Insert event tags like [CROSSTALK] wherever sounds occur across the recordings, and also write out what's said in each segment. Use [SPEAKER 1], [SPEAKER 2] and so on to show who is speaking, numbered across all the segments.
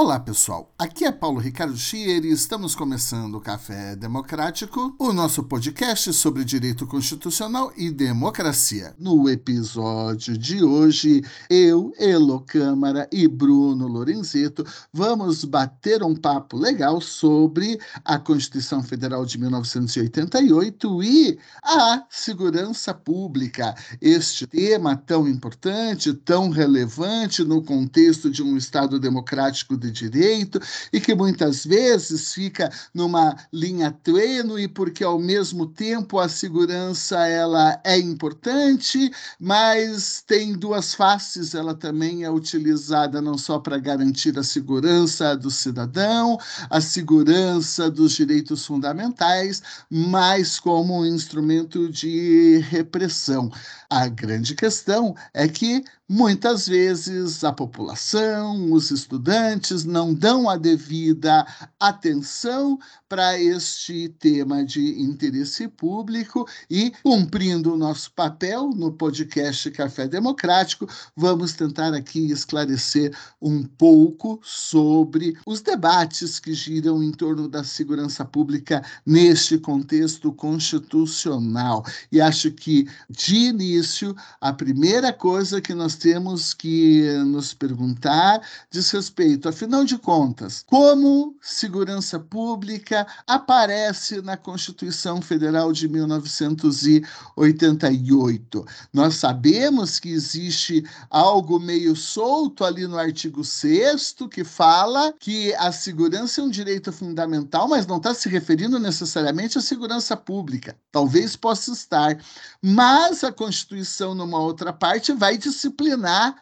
[SPEAKER 1] Olá, pessoal. Aqui é Paulo Ricardo Schier e estamos começando o Café Democrático, o nosso podcast sobre direito constitucional e democracia. No episódio de hoje, eu, Elo Câmara e Bruno Lorenzeto vamos bater um papo legal sobre a Constituição Federal de 1988 e a segurança pública. Este tema tão importante, tão relevante no contexto de um Estado democrático de direito e que muitas vezes fica numa linha tênue porque ao mesmo tempo a segurança ela é importante, mas tem duas faces, ela também é utilizada não só para garantir a segurança do cidadão, a segurança dos direitos fundamentais, mas como um instrumento de repressão. A grande questão é que muitas vezes a população, os estudantes não dão a devida atenção para este tema de interesse público e, cumprindo o nosso papel no podcast Café Democrático, vamos tentar aqui esclarecer um pouco sobre os debates que giram em torno da segurança pública neste contexto constitucional. E acho que, de início, a primeira coisa que nós temos que nos perguntar diz respeito, afinal de contas, como segurança pública aparece na Constituição Federal de 1988. Nós sabemos que existe algo meio solto ali no artigo 6 que fala que a segurança é um direito fundamental, mas não está se referindo necessariamente à segurança pública. Talvez possa estar, mas a Constituição, numa outra parte, vai disciplinar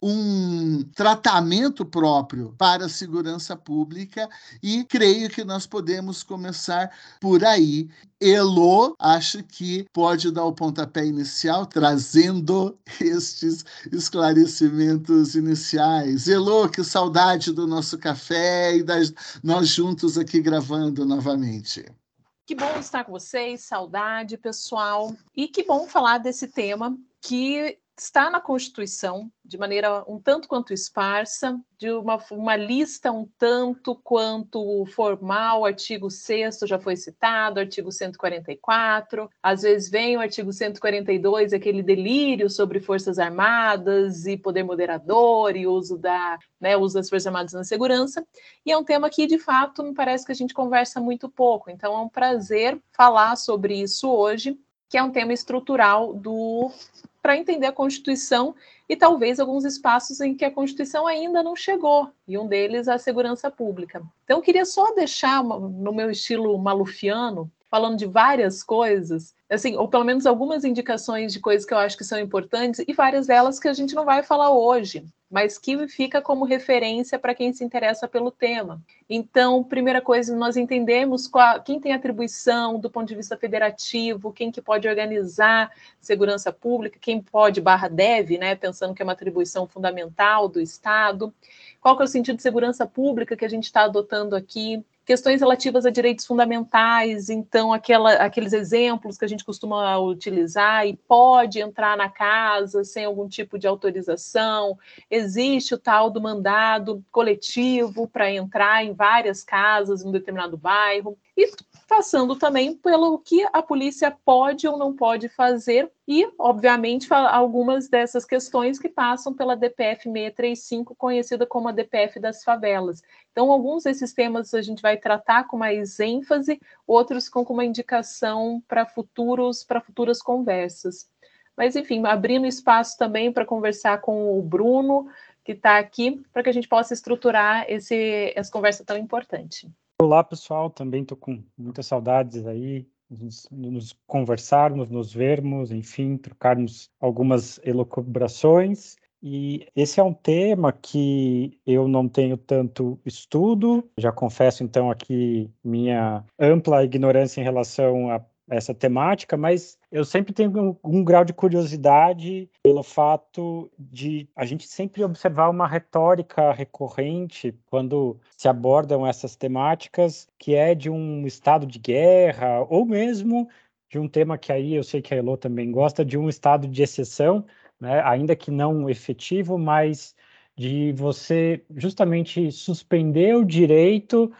[SPEAKER 1] um tratamento próprio para a segurança pública e creio que nós podemos começar por aí. Elo, acho que pode dar o pontapé inicial trazendo [LAUGHS] estes esclarecimentos iniciais. Elo, que saudade do nosso café e das, nós juntos aqui gravando novamente.
[SPEAKER 2] Que bom estar com vocês, saudade, pessoal. E que bom falar desse tema que está na Constituição, de maneira um tanto quanto esparsa, de uma, uma lista um tanto quanto formal, artigo 6 já foi citado, artigo 144, às vezes vem o artigo 142, aquele delírio sobre forças armadas e poder moderador e uso, da, né, uso das forças armadas na segurança, e é um tema que, de fato, me parece que a gente conversa muito pouco, então é um prazer falar sobre isso hoje, que é um tema estrutural do para entender a Constituição e talvez alguns espaços em que a Constituição ainda não chegou, e um deles a segurança pública. Então, eu queria só deixar, no meu estilo malufiano, falando de várias coisas, assim, ou pelo menos algumas indicações de coisas que eu acho que são importantes, e várias delas que a gente não vai falar hoje, mas que fica como referência para quem se interessa pelo tema. Então, primeira coisa, nós entendemos qual, quem tem atribuição do ponto de vista federativo, quem que pode organizar segurança pública, quem pode barra deve, né, pensando que é uma atribuição fundamental do Estado, qual que é o sentido de segurança pública que a gente está adotando aqui, questões relativas a direitos fundamentais, então aquela, aqueles exemplos que a gente costuma utilizar e pode entrar na casa sem algum tipo de autorização, existe o tal do mandado coletivo para entrar em várias casas em um determinado bairro, e passando também pelo que a polícia pode ou não pode fazer e, obviamente, algumas dessas questões que passam pela DPF 635, conhecida como a DPF das favelas. Então, alguns desses temas a gente vai tratar com mais ênfase, outros com uma indicação para futuros para futuras conversas. Mas, enfim, abrindo espaço também para conversar com o Bruno, que está aqui, para que a gente possa estruturar esse, essa conversa tão importante.
[SPEAKER 3] Olá, pessoal. Também estou com muitas saudades aí, nos, nos, conversarmos, nos vermos, enfim, trocarmos algumas elucubrações. E esse é um tema que eu não tenho tanto estudo, já confesso então aqui minha ampla ignorância em relação a essa temática, mas eu sempre tenho um, um, grau de curiosidade pelo fato de a gente sempre observar uma retórica recorrente quando se abordam essas temáticas, que é de um estado de guerra, ou mesmo de um tema que aí eu sei que a Elo também gosta, de um estado de exceção, né, ainda que não efetivo, mas de você justamente suspender o direito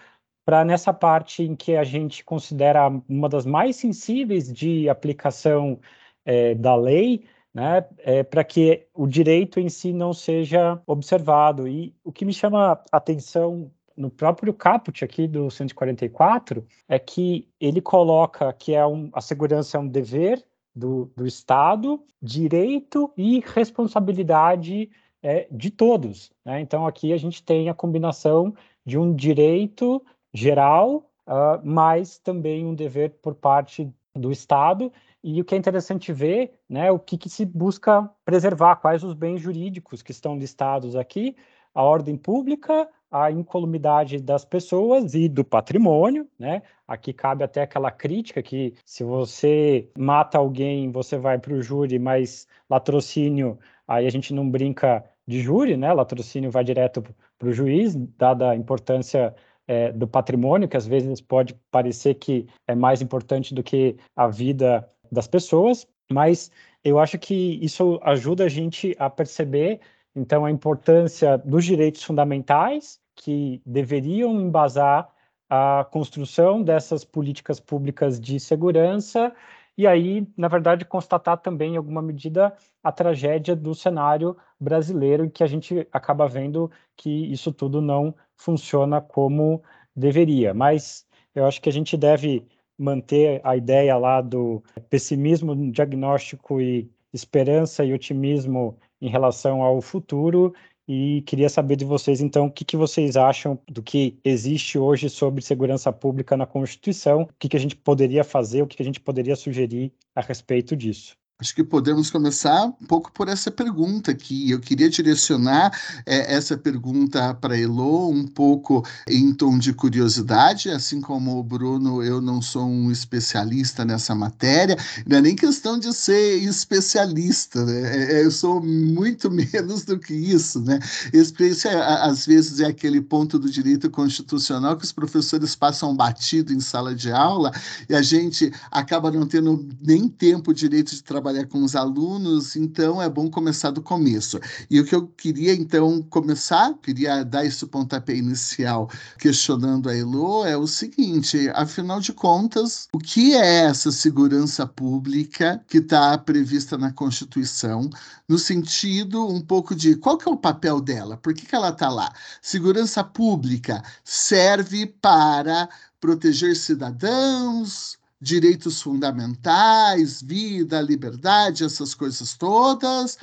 [SPEAKER 3] para nessa parte em que a gente considera uma das mais sensíveis de aplicação é, da lei, né, é, para que o direito em si não seja observado. E o que me chama a atenção no próprio caput aqui do 144 é que ele coloca que é um, a segurança é um dever do, do Estado, direito e responsabilidade é, de todos. Né? Então aqui a gente tem a combinação de um direito geral, uh, mas também um dever por parte do Estado. E o que é interessante ver, né, o que, que se busca preservar, quais os bens jurídicos que estão listados aqui, a ordem pública, a incolumidade das pessoas e do patrimônio, né? Aqui cabe até aquela crítica que se você mata alguém, você vai para o júri, mas latrocínio, aí a gente não brinca de júri, né? Latrocínio vai direto para o juiz, dada a importância é, do patrimônio, que às vezes pode parecer que é mais importante do que a vida das pessoas, mas eu acho que isso ajuda a gente a perceber, então, a importância dos direitos fundamentais que deveriam embasar a construção dessas políticas públicas de segurança e aí, na verdade, constatar também, em alguma medida, a tragédia do cenário brasileiro, em que a gente acaba vendo que isso tudo não funciona como deveria. Mas eu acho que a gente deve manter a ideia lá do pessimismo diagnóstico e esperança e otimismo em relação ao futuro e queria saber de vocês, então, o que, que vocês acham do que existe hoje sobre segurança pública na Constituição, o que, que a gente poderia fazer, o que, que a gente poderia sugerir a respeito disso.
[SPEAKER 1] Acho que podemos começar um pouco por essa pergunta aqui. Eu queria direcionar é, essa pergunta para Elo um pouco em tom de curiosidade, assim como o Bruno, eu não sou um especialista nessa matéria, não é nem questão de ser especialista, né? É, é eu sou muito [LAUGHS] menos do que isso, né? Esse, às vezes, é aquele ponto do direito constitucional que os professores passam batido em sala de aula e a gente acaba não tendo nem tempo direito de trabalhar trabalhar com os alunos, então é bom começar do começo. E o que eu queria, então, começar, queria dar esse pontapé inicial questionando a Elo, é o seguinte: afinal de contas, o que é essa segurança pública que está prevista na Constituição, no sentido um pouco de qual que é o papel dela? Por que, que ela está lá? Segurança pública serve para proteger cidadãos, direitos fundamentais, vida, liberdade, essas coisas todas,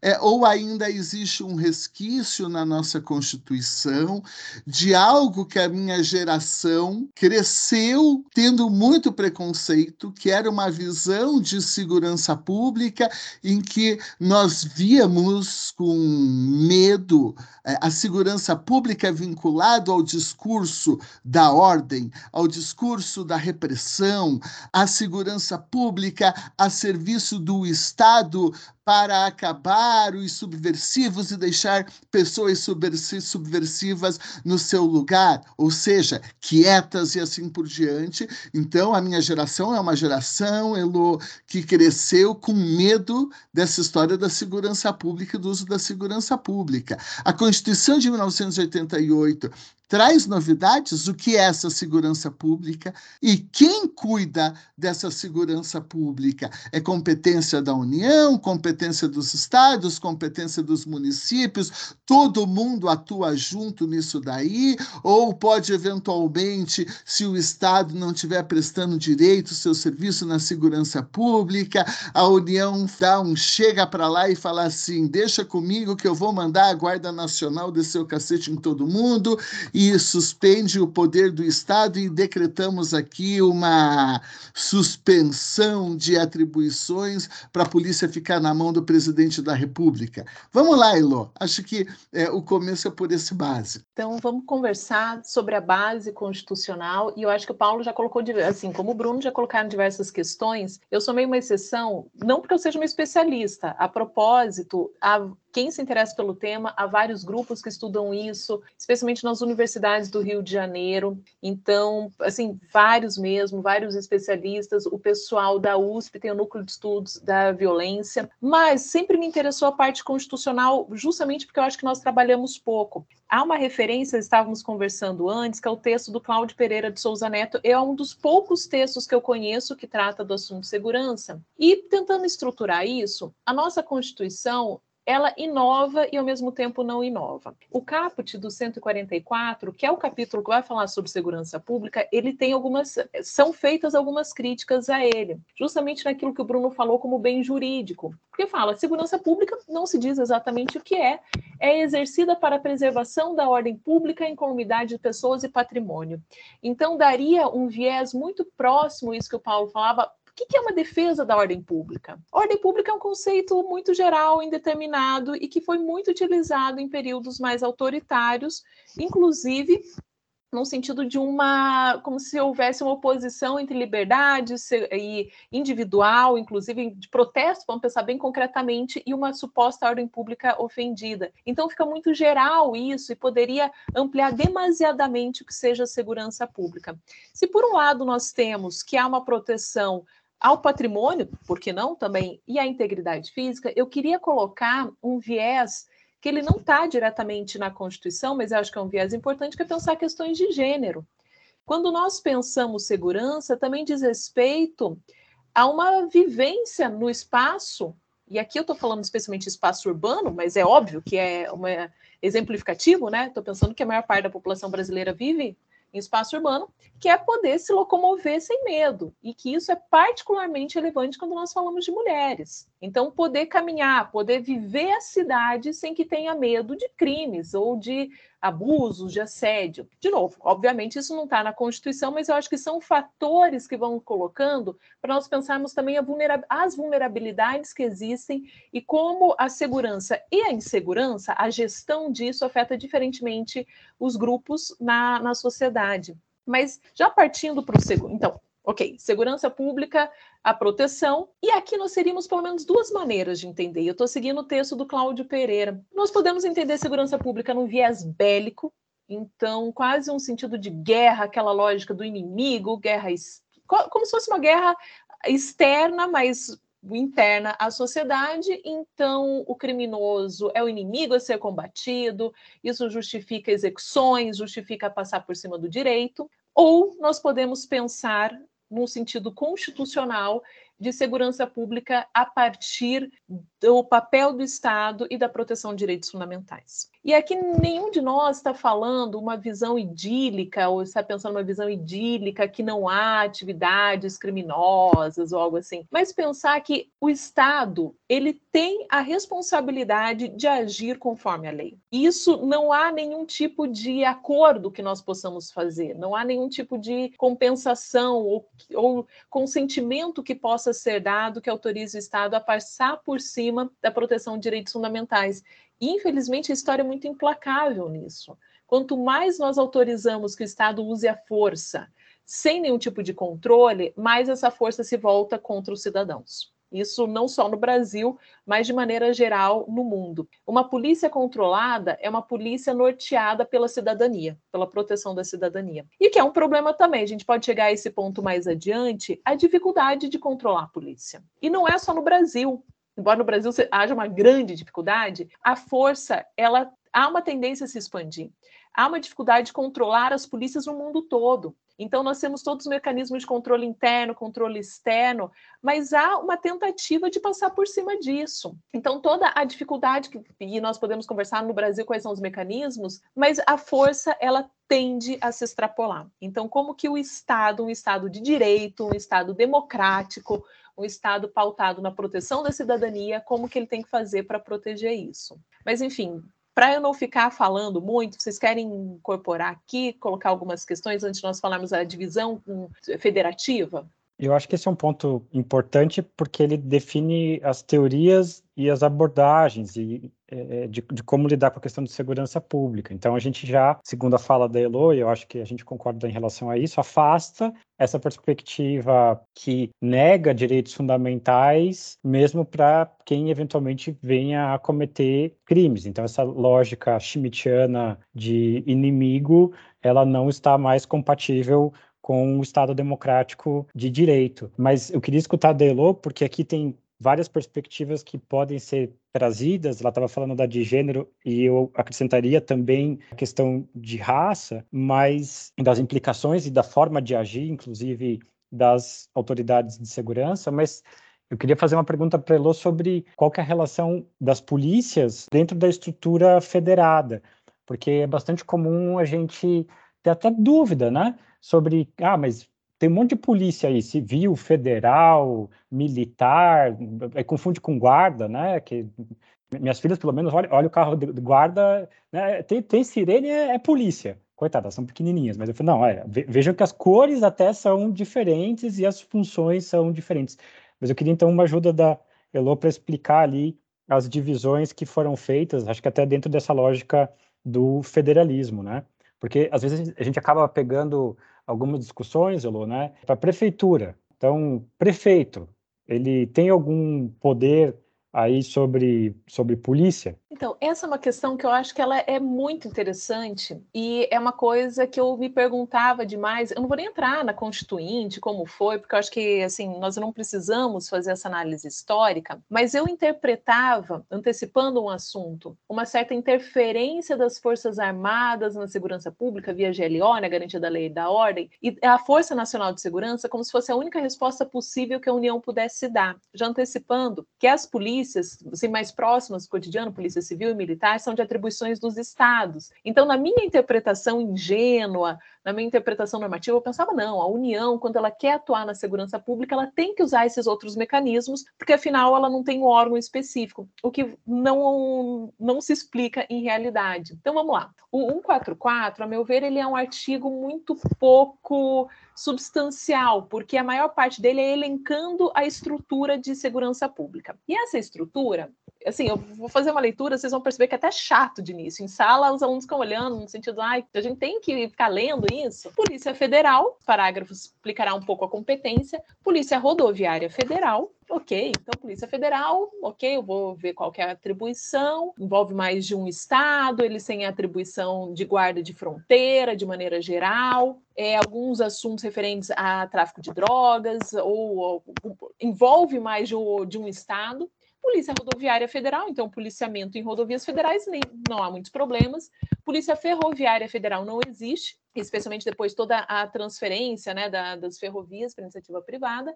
[SPEAKER 1] é, ou ainda existe um resquício na nossa Constituição de algo que a minha geração cresceu tendo muito preconceito, que era uma visão de segurança pública em que nós víamos com medo é, a segurança pública vinculado ao discurso da ordem, ao discurso da repressão, a segurança pública a serviço do Estado para acabar os subversivos e deixar pessoas subversivas no seu lugar, ou seja, quietas e assim por diante. Então, a minha geração é uma geração, Elo, que cresceu com medo dessa história da segurança pública e do uso da segurança pública. A Constituição de 1988 traz novidades, o que é essa segurança pública e quem cuida dessa segurança pública. É competência da União, competência dos estados, competência dos municípios, todo mundo atua junto nisso daí, ou pode eventualmente, se o Estado não estiver prestando direito o seu serviço na segurança pública, a União dá um chega para lá e fala assim: deixa comigo que eu vou mandar a Guarda Nacional descer o cacete em todo mundo e suspende o poder do Estado e decretamos aqui uma suspensão de atribuições para a polícia ficar na mão do presidente da República. Vamos lá, Elo. Acho que é, o começo é por esse base.
[SPEAKER 2] Então, vamos conversar sobre a base constitucional e eu acho que o Paulo já colocou, assim, como o Bruno já colocaram diversas questões, eu sou meio uma exceção, não porque eu seja uma especialista, a propósito, a quem se interessa pelo tema, há vários grupos que estudam isso, especialmente nas universidades do Rio de Janeiro. Então, assim, vários mesmo, vários especialistas. O pessoal da USP tem o núcleo de estudos da violência, mas sempre me interessou a parte constitucional, justamente porque eu acho que nós trabalhamos pouco. Há uma referência, estávamos conversando antes, que é o texto do Cláudio Pereira de Souza Neto, é um dos poucos textos que eu conheço que trata do assunto segurança. E tentando estruturar isso, a nossa Constituição ela inova e ao mesmo tempo não inova. O caput do 144, que é o capítulo que vai falar sobre segurança pública, ele tem algumas são feitas algumas críticas a ele, justamente naquilo que o Bruno falou como bem jurídico. Porque fala, segurança pública não se diz exatamente o que é, é exercida para a preservação da ordem pública, incolumidade de pessoas e patrimônio. Então daria um viés muito próximo isso que o Paulo falava o que é uma defesa da ordem pública? Ordem pública é um conceito muito geral, indeterminado e que foi muito utilizado em períodos mais autoritários, inclusive no sentido de uma, como se houvesse uma oposição entre liberdade e individual, inclusive de protesto, vamos pensar bem concretamente, e uma suposta ordem pública ofendida. Então fica muito geral isso e poderia ampliar demasiadamente o que seja segurança pública. Se por um lado nós temos que há uma proteção ao patrimônio, por que não também, e à integridade física, eu queria colocar um viés que ele não está diretamente na Constituição, mas eu acho que é um viés importante, que é pensar questões de gênero. Quando nós pensamos segurança, também diz respeito a uma vivência no espaço, e aqui eu estou falando especialmente espaço urbano, mas é óbvio que é um exemplificativo, né? Estou pensando que a maior parte da população brasileira vive em espaço urbano, que é poder se locomover sem medo, e que isso é particularmente relevante quando nós falamos de mulheres. Então, poder caminhar, poder viver a cidade sem que tenha medo de crimes ou de abusos, de assédio. De novo, obviamente isso não está na Constituição, mas eu acho que são fatores que vão colocando para nós pensarmos também vulnera as vulnerabilidades que existem e como a segurança e a insegurança, a gestão disso afeta diferentemente os grupos na, na sociedade. Mas já partindo para o segundo. Então, Ok, segurança pública, a proteção. E aqui nós teríamos pelo menos duas maneiras de entender. Eu estou seguindo o texto do Cláudio Pereira. Nós podemos entender segurança pública num viés bélico, então quase um sentido de guerra, aquela lógica do inimigo, guerra como se fosse uma guerra externa, mas interna à sociedade, então o criminoso é o inimigo a ser combatido, isso justifica execuções, justifica passar por cima do direito, ou nós podemos pensar num sentido constitucional de segurança pública a partir do papel do Estado e da proteção de direitos fundamentais. E aqui nenhum de nós está falando uma visão idílica ou está pensando uma visão idílica que não há atividades criminosas ou algo assim, mas pensar que o Estado ele tem a responsabilidade de agir conforme a lei. Isso não há nenhum tipo de acordo que nós possamos fazer, não há nenhum tipo de compensação ou, ou consentimento que possa ser dado que autorize o Estado a passar por cima da proteção de direitos fundamentais. E, infelizmente, a história é muito implacável nisso. Quanto mais nós autorizamos que o Estado use a força sem nenhum tipo de controle, mais essa força se volta contra os cidadãos. Isso não só no Brasil, mas de maneira geral no mundo. Uma polícia controlada é uma polícia norteada pela cidadania, pela proteção da cidadania. E que é um problema também, a gente pode chegar a esse ponto mais adiante, a dificuldade de controlar a polícia. E não é só no Brasil embora no Brasil haja uma grande dificuldade, a força ela há uma tendência a se expandir. Há uma dificuldade de controlar as polícias no mundo todo. Então, nós temos todos os mecanismos de controle interno, controle externo, mas há uma tentativa de passar por cima disso. Então, toda a dificuldade, que, e nós podemos conversar no Brasil quais são os mecanismos, mas a força, ela tende a se extrapolar. Então, como que o Estado, um Estado de direito, um Estado democrático, um Estado pautado na proteção da cidadania, como que ele tem que fazer para proteger isso. Mas, enfim, para eu não ficar falando muito, vocês querem incorporar aqui, colocar algumas questões antes de nós falarmos da divisão federativa?
[SPEAKER 3] Eu acho que esse é um ponto importante porque ele define as teorias e as abordagens e, é, de, de, como lidar com a questão de segurança pública. Então, a gente já, segundo a fala da Elo, e eu acho que a gente concorda em relação a isso, afasta essa perspectiva que nega direitos fundamentais, mesmo para quem eventualmente venha a cometer crimes. Então, essa lógica schmittiana de inimigo, ela não está mais compatível com o Estado democrático de direito. Mas eu queria escutar a Delo, porque aqui tem várias perspectivas que podem ser trazidas. Ela estava falando da de gênero e eu acrescentaria também a questão de raça, mas das implicações e da forma de agir, inclusive das autoridades de segurança, mas eu queria fazer uma pergunta para Elô sobre qual é a relação das polícias dentro da estrutura federada, porque é bastante comum a gente até dúvida, né? sobre, ah, mas tem um monte de polícia aí, civil, federal, militar, confunde com guarda, né? Que minhas filhas, pelo menos, olha, olha o carro de guarda, né? tem, tem sirene, é, é polícia. Coitadas, são pequenininhas, mas eu falei, não, olha, vejam que as cores até são diferentes e as funções são diferentes. Mas eu queria, então, uma ajuda da Elo para explicar ali as divisões que foram feitas, acho que até dentro dessa lógica do federalismo, né? Porque às vezes a gente acaba pegando algumas discussões, Elô, né, para a prefeitura. Então, prefeito, ele tem algum poder aí sobre, sobre polícia?
[SPEAKER 2] Então, essa é uma questão que eu acho que ela é muito interessante e é uma coisa que eu me perguntava demais. Eu não vou nem entrar na Constituinte, como foi, porque eu acho que assim, nós não precisamos fazer essa análise histórica, mas eu interpretava, antecipando um assunto, uma certa interferência das Forças Armadas na segurança pública via GLO, né, garantia da lei e da ordem, e a Força Nacional de Segurança como se fosse a única resposta possível que a União pudesse dar. Já antecipando que as polícias, assim, mais próximas do cotidiano, polícias civil e militar são de atribuições dos estados. Então, na minha interpretação ingênua, na minha interpretação normativa, eu pensava, não, a União, quando ela quer atuar na segurança pública, ela tem que usar esses outros mecanismos, porque afinal ela não tem um órgão específico, o que não, não se explica em realidade. Então, vamos lá. O 144, a meu ver, ele é um artigo muito pouco substancial, porque a maior parte dele é elencando a estrutura de segurança pública. E essa estrutura, assim, eu vou fazer uma leitura, vocês vão perceber que é até chato de início. Em sala, os alunos ficam olhando no sentido, ai, a gente tem que ficar lendo isso. Polícia Federal, parágrafo explicará um pouco a competência. Polícia Rodoviária Federal, ok, então Polícia Federal, ok, eu vou ver qual é a atribuição, envolve mais de um estado, eles têm atribuição de guarda de fronteira, de maneira geral, é, alguns assuntos referentes a tráfico de drogas, ou, ou envolve mais de, de um estado. Polícia Rodoviária Federal, então policiamento em rodovias federais, nem, não há muitos problemas. Polícia Ferroviária Federal não existe, especialmente depois de toda a transferência né, da, das ferrovias para iniciativa privada.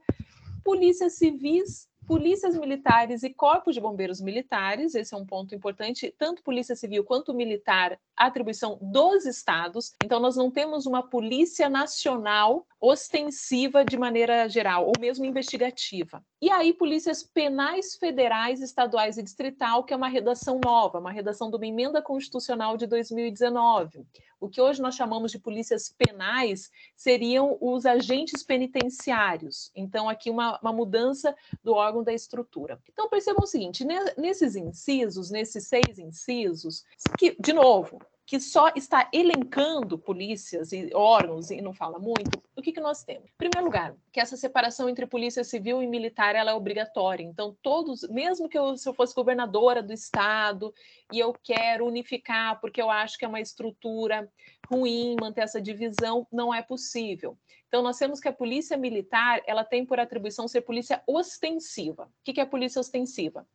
[SPEAKER 2] Polícias civis polícias militares e corpos de bombeiros militares, esse é um ponto importante, tanto polícia civil quanto militar, atribuição dos estados. Então, nós não temos uma polícia nacional ostensiva de maneira geral, ou mesmo investigativa. E aí, polícias penais federais, estaduais e distrital, que é uma redação nova, uma redação de uma emenda constitucional de 2019. O que hoje nós chamamos de polícias penais seriam os agentes penitenciários. Então, aqui uma, uma mudança do órgão da estrutura. Então, percebam o seguinte: nesses incisos, nesses seis incisos, que, de novo, que só está elencando polícias e órgãos e não fala muito, o que, que nós temos? Em primeiro lugar, que essa separação entre polícia civil e militar ela é obrigatória. Então, todos, mesmo que eu, se eu fosse governadora do estado e eu quero unificar, porque eu acho que é uma estrutura ruim manter essa divisão, não é possível. Então, nós temos que a polícia militar ela tem por atribuição ser polícia ostensiva. O que é polícia ostensiva?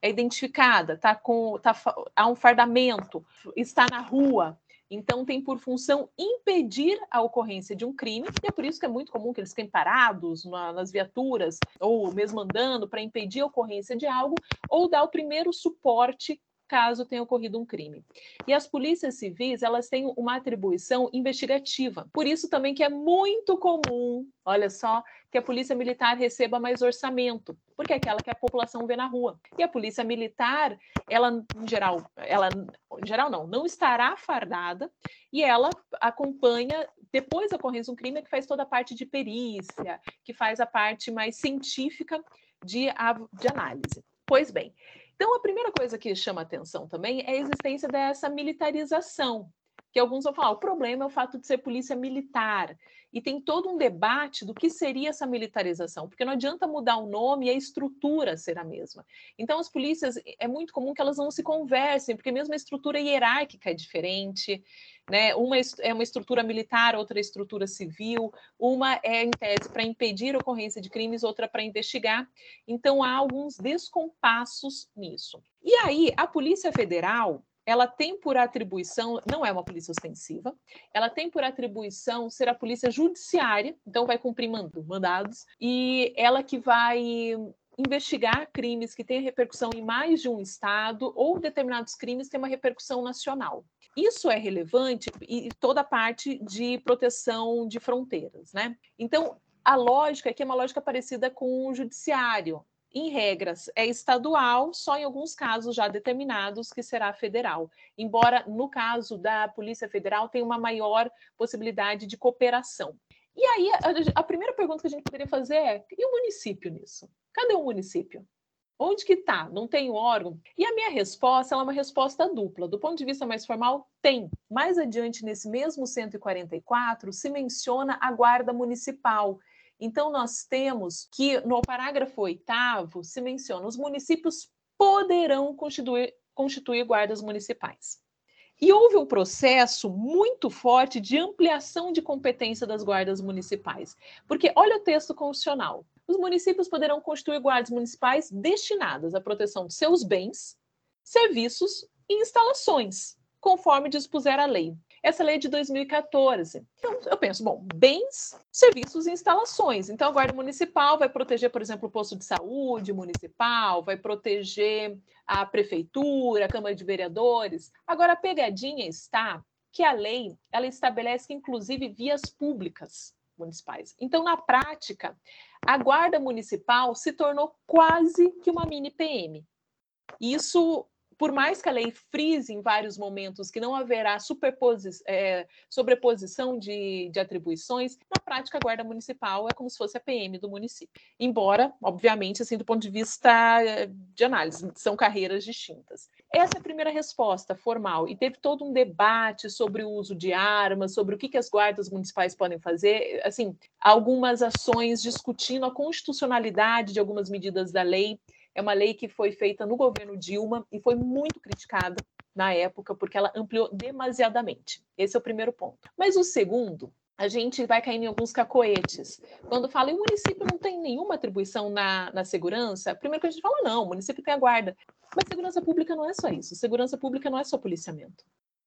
[SPEAKER 2] É identificada, tá com, tá, há um fardamento, está na rua, então, tem por função impedir a ocorrência de um crime, e é por isso que é muito comum que eles fiquem parados na, nas viaturas, ou mesmo andando, para impedir a ocorrência de algo, ou dar o primeiro suporte caso tenha ocorrido um crime. E as polícias civis, elas têm uma atribuição investigativa. Por isso também que é muito comum, olha só, que a polícia militar receba mais orçamento, porque é aquela que a população vê na rua. E a polícia militar, ela em geral, ela em geral não, não estará fardada e ela acompanha depois da ocorrência de um crime, é que faz toda a parte de perícia, que faz a parte mais científica de, de análise. Pois bem, então a primeira coisa que chama atenção também é a existência dessa militarização, que alguns vão falar, o problema é o fato de ser polícia militar. E tem todo um debate do que seria essa militarização, porque não adianta mudar o nome e a estrutura ser a mesma. Então, as polícias, é muito comum que elas não se conversem, porque mesmo a estrutura hierárquica é diferente, né? Uma é uma estrutura militar, outra é estrutura civil, uma é, em tese, para impedir a ocorrência de crimes, outra para investigar. Então, há alguns descompassos nisso. E aí, a Polícia Federal, ela tem por atribuição, não é uma polícia ostensiva, ela tem por atribuição ser a polícia judiciária, então vai cumprir mandados, e ela que vai investigar crimes que têm repercussão em mais de um estado ou determinados crimes têm uma repercussão nacional. Isso é relevante e toda a parte de proteção de fronteiras, né? Então, a lógica aqui é uma lógica parecida com o judiciário em regras, é estadual, só em alguns casos já determinados que será federal. Embora, no caso da Polícia Federal, tenha uma maior possibilidade de cooperação. E aí, a, a primeira pergunta que a gente poderia fazer é: e o município nisso? Cadê o município? Onde que está? Não tem órgão? E a minha resposta é uma resposta dupla. Do ponto de vista mais formal, tem. Mais adiante, nesse mesmo 144, se menciona a guarda municipal, então, nós temos que no parágrafo oitavo se menciona os municípios poderão constituir, constituir guardas municipais. E houve um processo muito forte de ampliação de competência das guardas municipais. Porque olha o texto constitucional. Os municípios poderão constituir guardas municipais destinadas à proteção de seus bens, serviços e instalações, conforme dispuser a lei. Essa lei é de 2014. Então, eu penso, bom, bens, serviços e instalações. Então, a Guarda Municipal vai proteger, por exemplo, o posto de saúde municipal, vai proteger a prefeitura, a Câmara de Vereadores. Agora, a pegadinha está que a lei ela estabelece, inclusive, vias públicas municipais. Então, na prática, a Guarda Municipal se tornou quase que uma mini PM. Isso por mais que a lei frise em vários momentos que não haverá é, sobreposição de, de, atribuições, na prática a guarda municipal é como se fosse a PM do município. Embora, obviamente, assim, do ponto de vista eh, de análise, são carreiras distintas. Essa é a primeira resposta formal, e teve todo um debate sobre o uso de armas, sobre o que, que as guardas municipais podem fazer, assim, algumas ações discutindo a constitucionalidade de algumas medidas da lei. É uma lei que foi feita no governo Dilma e foi muito criticada na época, porque ela ampliou demasiadamente. Esse é o primeiro ponto. Mas o segundo, a gente vai caindo em alguns cacoetes. Quando fala, e o município não tem nenhuma atribuição na, na segurança, primeiro que a gente fala, não, o município tem a guarda. Mas segurança pública não é só isso. Segurança pública não é só policiamento.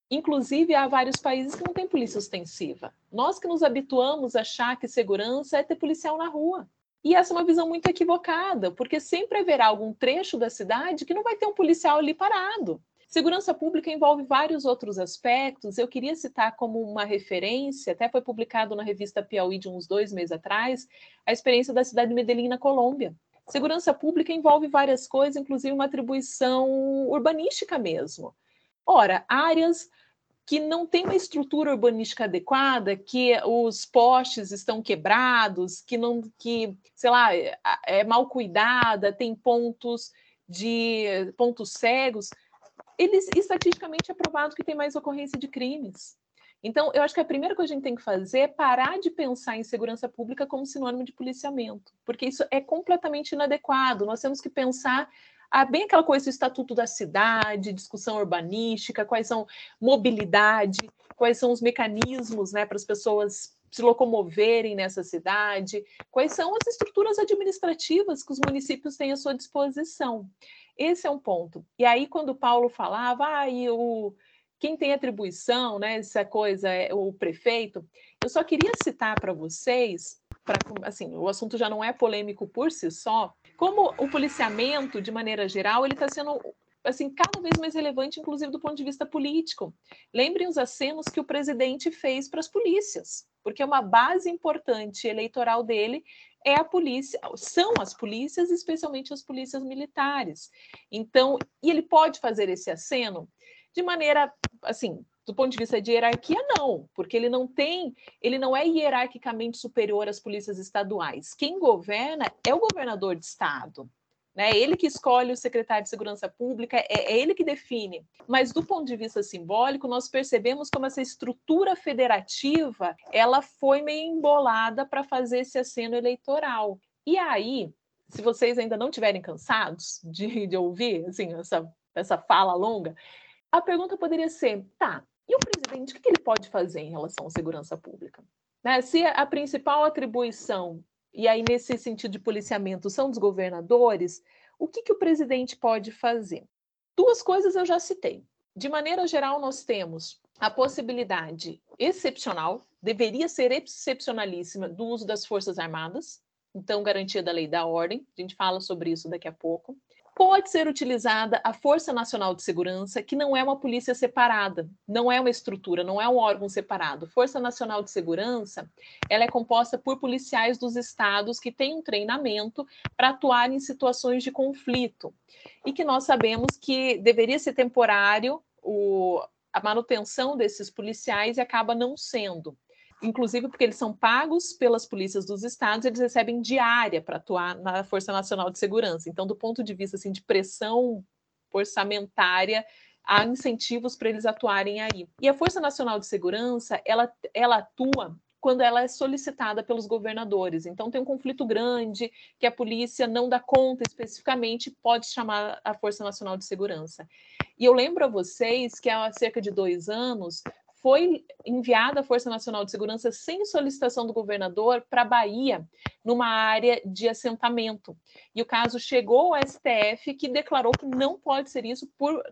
[SPEAKER 2] Inclusive, há vários países que não têm polícia ostensiva. Nós que nos habituamos a achar que segurança é ter policial na rua. E essa é uma visão muito equivocada, porque sempre haverá algum trecho da cidade que não vai ter um policial ali parado. Segurança pública envolve vários outros aspectos. Eu queria citar como uma referência, até foi publicado na revista Piauí de uns dois meses atrás, a experiência da cidade de Medellín, na Colômbia. Segurança pública envolve várias coisas, inclusive uma atribuição urbanística mesmo. Ora, áreas que não tem uma estrutura urbanística adequada, que os postes estão quebrados, que não, que sei lá, é, é mal cuidada, tem pontos de pontos cegos, eles estatisticamente é provado que tem mais ocorrência de crimes. Então, eu acho que a primeira coisa que a gente tem que fazer é parar de pensar em segurança pública como sinônimo de policiamento, porque isso é completamente inadequado. Nós temos que pensar há bem aquela coisa do estatuto da cidade, discussão urbanística, quais são mobilidade, quais são os mecanismos né, para as pessoas se locomoverem nessa cidade, quais são as estruturas administrativas que os municípios têm à sua disposição. Esse é um ponto. E aí, quando Paulo falava, ah, e o, quem tem atribuição, né, essa coisa é o prefeito, eu só queria citar para vocês, pra, assim, o assunto já não é polêmico por si só, como o policiamento, de maneira geral, ele está sendo assim cada vez mais relevante, inclusive do ponto de vista político. Lembrem os acenos que o presidente fez para as polícias, porque uma base importante eleitoral dele é a polícia, são as polícias, especialmente as polícias militares. Então, e ele pode fazer esse aceno de maneira assim Do ponto de vista de hierarquia, não, porque ele não tem, ele não é hierarquicamente superior às polícias estaduais. Quem governa é o governador de estado. Né? É ele que escolhe o secretário de Segurança Pública, é, é, ele que define. Mas do ponto de vista simbólico, nós percebemos como essa estrutura federativa ela foi meio embolada para fazer esse aceno eleitoral. E aí, se vocês ainda não estiverem cansados de, de ouvir assim, essa, essa fala longa, a pergunta poderia ser: tá, e o presidente, o que ele pode fazer em relação à segurança pública? Né? Se a principal atribuição e aí nesse sentido de policiamento são dos governadores, o que, que o presidente pode fazer? Duas coisas eu já citei. De maneira geral, nós temos a possibilidade excepcional, deveria ser excepcionalíssima, do uso das Forças Armadas, então garantia da lei da ordem, a gente fala sobre isso daqui a pouco pode ser utilizada a Força Nacional de Segurança, que não é uma polícia separada, não é uma estrutura, não é um órgão separado. Força Nacional de Segurança, ela é composta por policiais dos estados que têm um treinamento para atuar em situações de conflito e que nós sabemos que deveria ser temporário o, a manutenção desses policiais e acaba não sendo inclusive porque eles são pagos pelas polícias dos estados, eles recebem diária para atuar na Força Nacional de Segurança. Então, do ponto de vista assim, de pressão orçamentária, há incentivos para eles atuarem aí. E a Força Nacional de Segurança, ela, ela atua quando ela é solicitada pelos governadores. Então, tem um conflito grande que a polícia não dá conta especificamente, pode chamar a Força Nacional de Segurança. E eu lembro a vocês que há cerca de dois anos foi enviada a Força Nacional de Segurança sem solicitação do governador para a Bahia, numa área de assentamento. E o caso chegou ao STF, que declarou que não pode ser isso, por,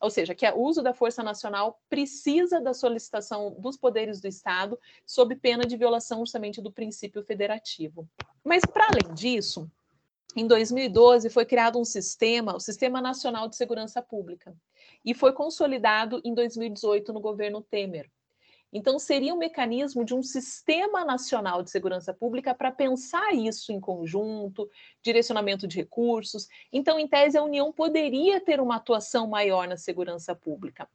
[SPEAKER 2] ou seja, que o uso da Força Nacional precisa da solicitação dos poderes do Estado, sob pena de violação justamente do princípio federativo. Mas, para além disso, em 2012 foi criado um sistema, o Sistema Nacional de Segurança Pública e foi consolidado em 2018 no governo Temer. Então, seria um mecanismo de um sistema nacional de segurança pública para pensar isso em conjunto, direcionamento de recursos. Então, em tese, a União poderia ter uma atuação maior na segurança pública.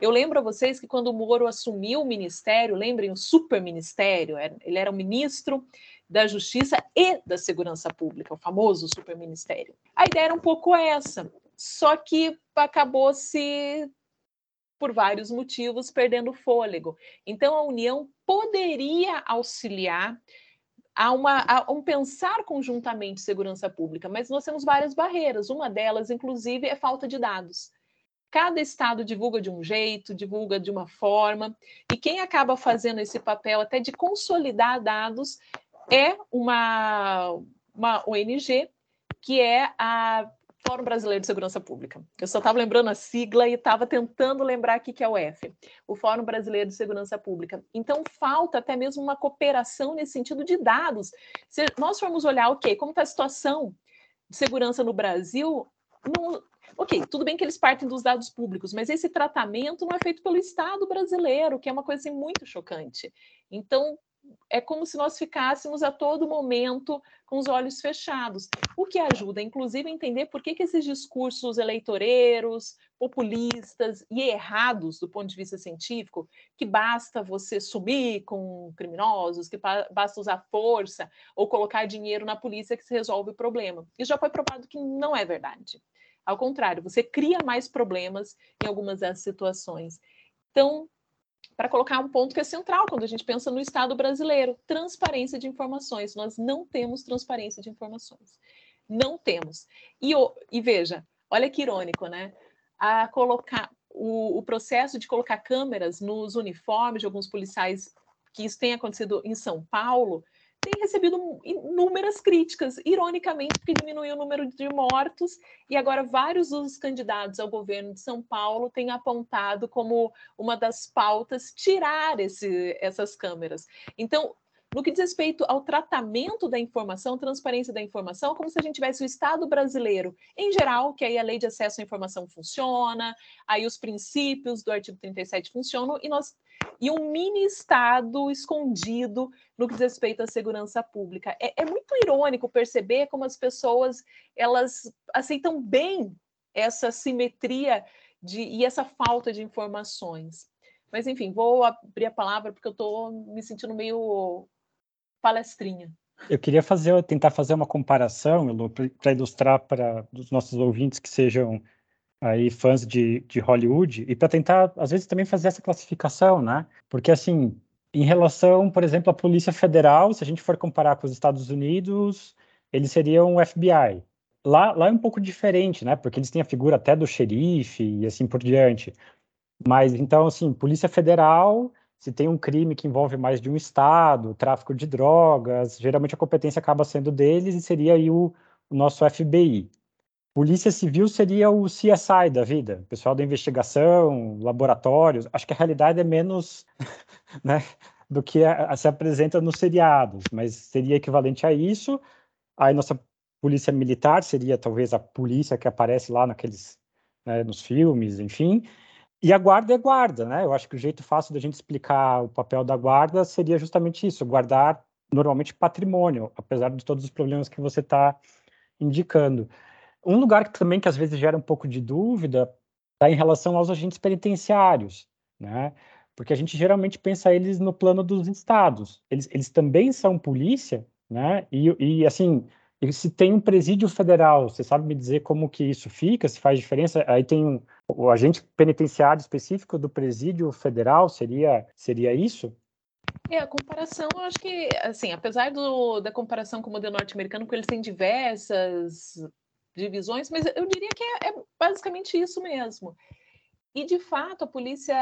[SPEAKER 2] Eu lembro a vocês que quando o Moro assumiu o ministério, lembrem, o superministério, ele era o ministro da Justiça e da Segurança Pública, o famoso superministério. A ideia era um pouco essa, só que acabou se por vários motivos perdendo fôlego. Então a União poderia auxiliar a, uma, a um pensar conjuntamente segurança pública, mas nós temos várias barreiras. Uma delas, inclusive, é falta de dados. Cada estado divulga de um jeito, divulga de uma forma, e quem acaba fazendo esse papel até de consolidar dados é uma, uma ONG que é a Fórum Brasileiro de Segurança Pública. Eu só estava lembrando a sigla e estava tentando lembrar o que é o F, o Fórum Brasileiro de Segurança Pública. Então, falta até mesmo uma cooperação nesse sentido de dados. Se nós formos olhar, ok, como está a situação de segurança no Brasil, não, ok, tudo bem que eles partem dos dados públicos, mas esse tratamento não é feito pelo Estado brasileiro, que é uma coisa assim, muito chocante. Então, é como se nós ficássemos a todo momento com os olhos fechados, o que ajuda, inclusive, a entender por que, que esses discursos eleitoreiros, populistas e errados do ponto de vista científico, que basta você sumir com criminosos, que basta usar força ou colocar dinheiro na polícia que se resolve o problema. Isso já foi provado que não é verdade. Ao contrário, você cria mais problemas em algumas dessas situações. Então, para colocar um ponto que é central quando a gente pensa no Estado brasileiro: transparência de informações. Nós não temos transparência de informações. Não temos. E, e veja, olha que irônico, né? A colocar o, o processo de colocar câmeras nos uniformes de alguns policiais, que isso tem acontecido em São Paulo, tem recebido inúmeras críticas, ironicamente, porque diminuiu o número de mortos, e agora vários dos candidatos ao governo de São Paulo têm apontado como uma das pautas tirar esse, essas câmeras. Então, no que diz respeito ao tratamento da informação, transparência da informação, como se a gente tivesse o Estado brasileiro em geral, que aí a lei de acesso à informação funciona, aí os princípios do artigo 37 funcionam, e nós e um mini Estado escondido no que diz respeito à segurança pública. É, é muito irônico perceber como as pessoas elas aceitam bem essa simetria de, e essa falta de informações. Mas, enfim, vou abrir a palavra porque eu estou me sentindo meio palestrinha.
[SPEAKER 3] Eu queria fazer, tentar fazer uma comparação, para ilustrar para os nossos ouvintes que sejam aí fãs de, de Hollywood, e para tentar, às vezes, também fazer essa classificação, né? Porque, assim, em relação, por exemplo, à Polícia Federal, se a gente for comparar com os Estados Unidos, eles seriam o FBI. Lá, lá é um pouco diferente, né? Porque eles têm a figura até do xerife e assim por diante. Mas, então, assim, Polícia Federal, se tem um crime que envolve mais de um estado, tráfico de drogas, geralmente a competência acaba sendo deles e seria aí o, o nosso FBI. Polícia Civil seria o CSI da vida, pessoal da investigação, laboratórios. Acho que a realidade é menos [LAUGHS] né, do que a, a se apresenta nos seriados, mas seria equivalente a isso. Aí nossa polícia militar seria talvez a polícia que aparece lá naqueles, né, nos filmes, enfim. E a guarda é guarda, né? Eu acho que o jeito fácil da gente explicar o papel da guarda seria justamente isso, guardar normalmente patrimônio, apesar de todos os problemas que você está indicando. Um lugar que, também que às vezes gera um pouco de dúvida está em relação aos agentes penitenciários, né? Porque a gente geralmente pensa eles no plano dos estados. Eles, eles também são polícia, né? E, e assim, se tem um presídio federal, você sabe me dizer como que isso fica? Se faz diferença? Aí tem um, o agente penitenciário específico do presídio federal, seria, seria isso?
[SPEAKER 2] É, a comparação, eu acho que, assim, apesar do, da comparação com o modelo norte-americano, porque eles têm diversas divisões, mas eu diria que é, é basicamente isso mesmo. E, de fato, a polícia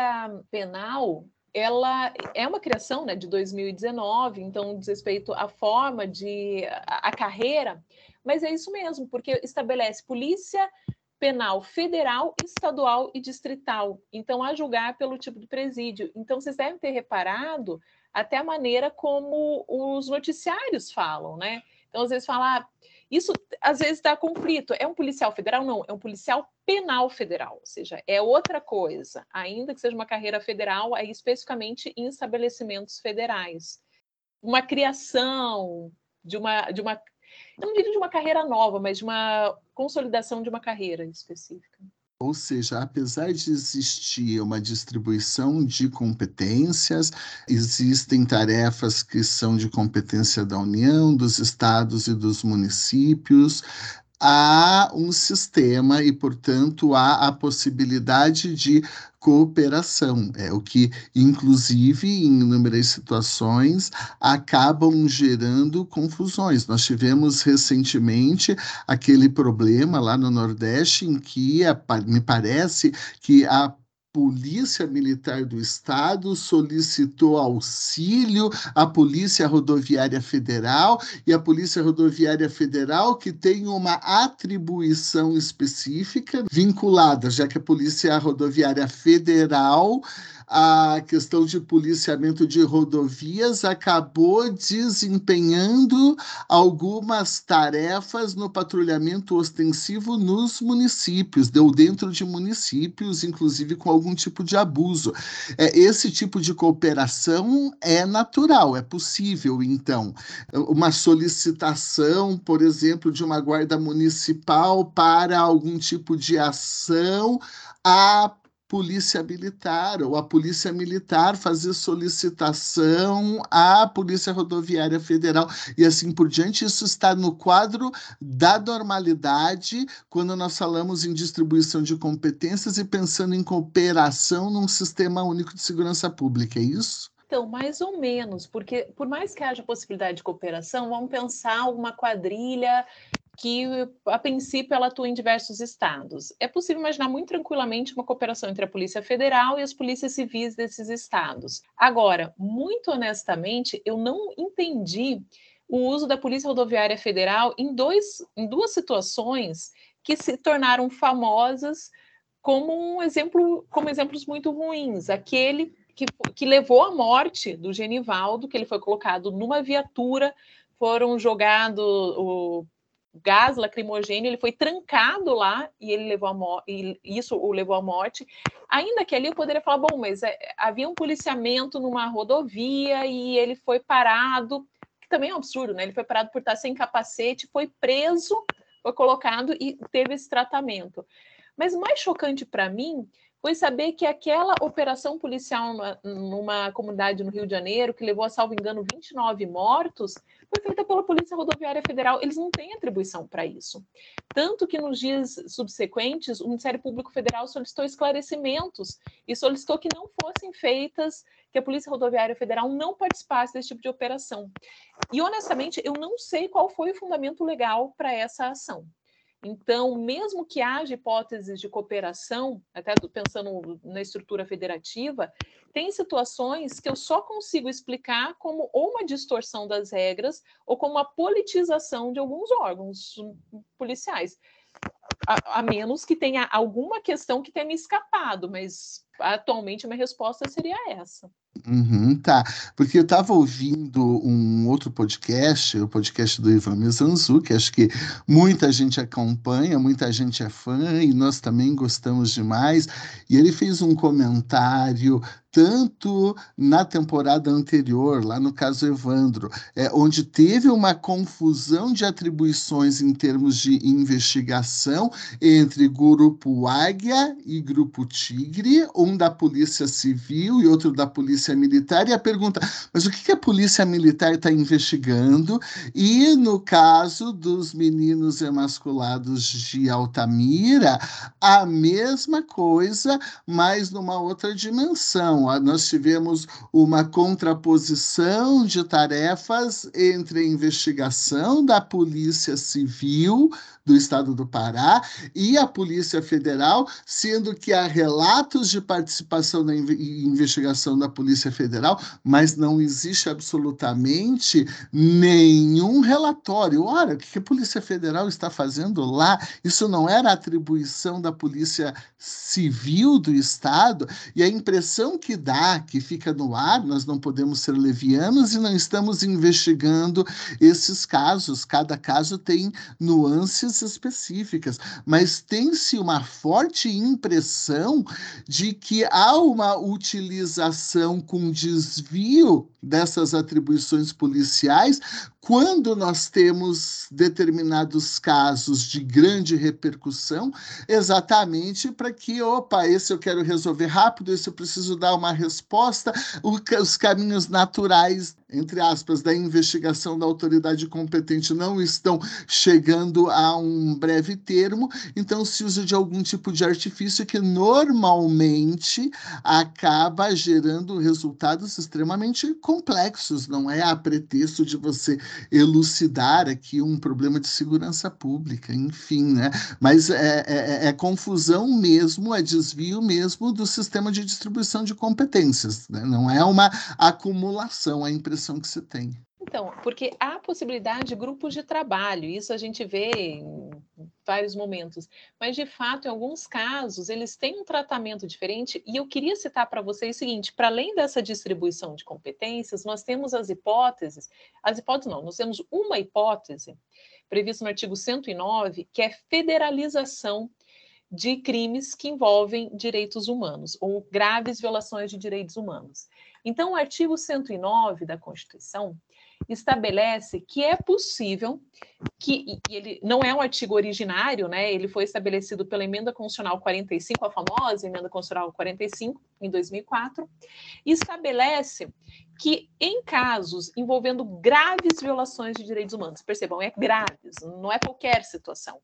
[SPEAKER 2] penal, ela é uma criação né, de 2019, então diz respeito à forma de a, carreira, mas é isso mesmo, porque estabelece polícia penal federal, estadual e distrital. Então, a julgar pelo tipo de presídio. Então, vocês devem ter reparado até a maneira como os noticiários falam, né? Então, às vezes fala, ah, isso às vezes dá conflito. É um policial federal? Não, é um policial penal federal, ou seja, é outra coisa, ainda que seja uma carreira federal, aí especificamente em estabelecimentos federais. Uma criação de uma, de uma, eu não diria de uma carreira nova, mas de uma consolidação de uma carreira específica.
[SPEAKER 1] Ou seja, apesar de existir uma distribuição de competências, existem tarefas que são de competência da União, dos estados e dos municípios, há um sistema e, portanto, há a possibilidade de cooperação, é o que, inclusive, em inúmeras situações, acabam gerando confusões. Nós tivemos recentemente aquele problema lá no Nordeste em que me parece que a Polícia Militar do Estado solicitou auxílio à Polícia Rodoviária Federal e a Polícia Rodoviária Federal, que tem uma atribuição específica vinculada, já que a Polícia Rodoviária Federal a questão de policiamento de rodovias acabou desempenhando algumas tarefas no patrulhamento ostensivo nos municípios, deu dentro de municípios, inclusive com algum tipo de abuso. É, esse tipo de cooperação é natural, é possível, então. Uma solicitação, por exemplo, de uma guarda municipal para algum tipo de ação a polícia militar ou a polícia militar fazer solicitação à Polícia Rodoviária Federal e assim por diante. Isso está no quadro da normalidade quando nós falamos em distribuição de competências e pensando em cooperação num sistema único de segurança pública, é isso?
[SPEAKER 2] Então, mais ou menos, porque por mais que haja possibilidade de cooperação, vamos pensar uma quadrilha que a princípio ela atua em diversos estados. É possível imaginar muito tranquilamente uma cooperação entre a Polícia Federal e as polícias civis desses estados. Agora, muito honestamente, eu não entendi o uso da Polícia Rodoviária Federal em, dois, em duas situações que se tornaram famosas como um exemplo, como exemplos muito ruins. Aquele que, que levou à morte do Genivaldo, que ele foi colocado numa viatura, foram jogados gás lacrimogêneo, ele foi trancado lá e ele levou a e isso o levou à morte. Ainda que ali eu poderia falar, bom, mas é, havia um policiamento numa rodovia e ele foi parado, que também é um absurdo, né? Ele foi parado por estar sem capacete, foi preso, foi colocado e teve esse tratamento. Mas mais chocante para mim foi saber que aquela operação policial numa, numa, comunidade no Rio de Janeiro, que levou a salvo engano 29 mortos, foi feita pela Polícia Rodoviária Federal. Eles não têm atribuição para isso. Tanto que nos dias subsequentes, o Ministério Público Federal solicitou esclarecimentos e solicitou que não fossem feitas, que a Polícia Rodoviária Federal não participasse desse tipo de operação. E honestamente, eu não sei qual foi o fundamento legal para essa ação. Então, mesmo que haja hipóteses de cooperação, até pensando na estrutura federativa, tem situações que eu só consigo explicar como ou uma distorção das regras ou como uma politização de alguns órgãos policiais. A, a menos que tenha alguma questão que tenha me escapado, mas atualmente a minha resposta seria essa.
[SPEAKER 1] Uhum, tá, porque eu estava ouvindo um outro podcast, o podcast do Ivan Mizanzu, que acho que muita gente acompanha, muita gente é fã e nós também gostamos demais, e ele fez um comentário tanto na temporada anterior, lá no caso Evandro, é, onde teve uma confusão de atribuições em termos de investigação entre Grupo Águia e Grupo Tigre, um da Polícia Civil e outro da Polícia Militar, e a pergunta, mas o que, a Polícia Militar está investigando? E no caso dos meninos emasculados de Altamira, a mesma coisa, mas numa outra dimensão nós tivemos uma contraposição de tarefas entre a investigação da Polícia Civil do Estado do Pará e a Polícia Federal, sendo que há relatos de participação na investigação da Polícia Federal, mas não existe absolutamente nenhum relatório. Ora, o que a Polícia Federal está fazendo lá? Isso não era atribuição da Polícia Civil do Estado, e a impressão que dá, que fica no ar, nós não podemos ser levianos e não estamos investigando esses casos. Cada caso tem nuances específicas, mas tem-se uma forte impressão de que há uma utilização com desvio dessas atribuições policiais quando nós temos determinados casos de grande repercussão, exatamente para que, opa, esse eu quero resolver rápido, esse eu preciso dar uma resposta, os caminhos naturais, entre aspas, da investigação da autoridade competente não estão chegando a um breve termo, então se usa de algum tipo de artifício que normalmente acaba gerando resultados extremamente complexos, não é a pretexto de você elucidar aqui um problema de segurança pública, enfim, né? Mas é, é, é confusão mesmo, é desvio mesmo do sistema de distribuição de competências, né? não é uma acumulação, é a impressão que você tem.
[SPEAKER 2] Então, porque há possibilidade de grupos de trabalho, isso a gente vê em vários momentos, mas de fato, em alguns casos, eles têm um tratamento diferente, e eu queria citar para vocês o seguinte: para além dessa distribuição de competências, nós temos as hipóteses, as hipóteses não, nós temos uma hipótese prevista no artigo 109, que é federalização de crimes que envolvem direitos humanos ou graves violações de direitos humanos. Então, o artigo 109 da Constituição estabelece que é possível que ele não é um artigo originário, né? Ele foi estabelecido pela emenda constitucional 45, a famosa emenda constitucional 45 em 2004, e estabelece que em casos envolvendo graves violações de direitos humanos, percebam, é graves, não é qualquer situação,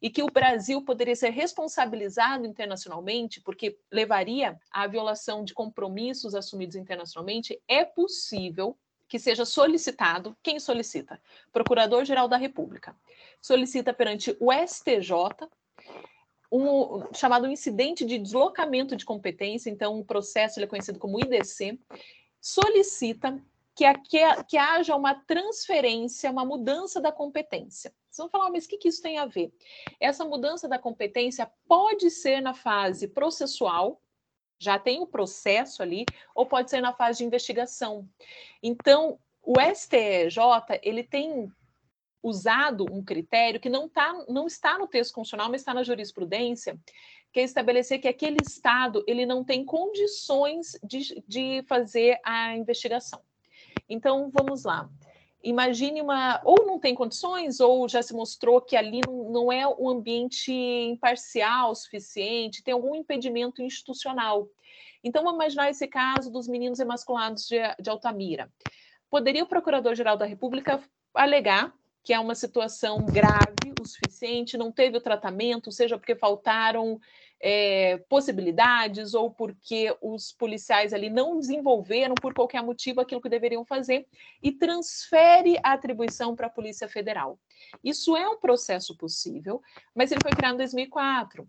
[SPEAKER 2] e que o Brasil poderia ser responsabilizado internacionalmente porque levaria à violação de compromissos assumidos internacionalmente, é possível que seja solicitado, quem solicita? Procurador-Geral da República. Solicita perante o STJ um chamado incidente de deslocamento de competência, então o processo é conhecido como IDC, solicita que, que, haja uma transferência, uma mudança da competência. Vocês vão falar, mas o que, que isso tem a ver? Essa mudança da competência pode ser na fase processual, já tem o processo ali, ou pode ser na fase de investigação. Então, o STJ, ele tem usado um critério que não, tá, não está no texto constitucional, mas está na jurisprudência, que é estabelecer que aquele Estado ele não tem condições de, de fazer a investigação. Então, vamos lá. Imagine uma. Ou não tem condições, ou já se mostrou que ali não é um ambiente imparcial o suficiente, tem algum impedimento institucional. Então, vamos imaginar esse caso dos meninos emasculados de, de Altamira. Poderia o Procurador-Geral da República alegar que é uma situação grave o suficiente, não teve o tratamento, seja porque faltaram é, possibilidades ou porque os policiais ali não desenvolveram, por qualquer motivo, aquilo que deveriam fazer, e transfere a atribuição para a Polícia Federal. Isso é um processo possível, mas ele foi criado em 2004.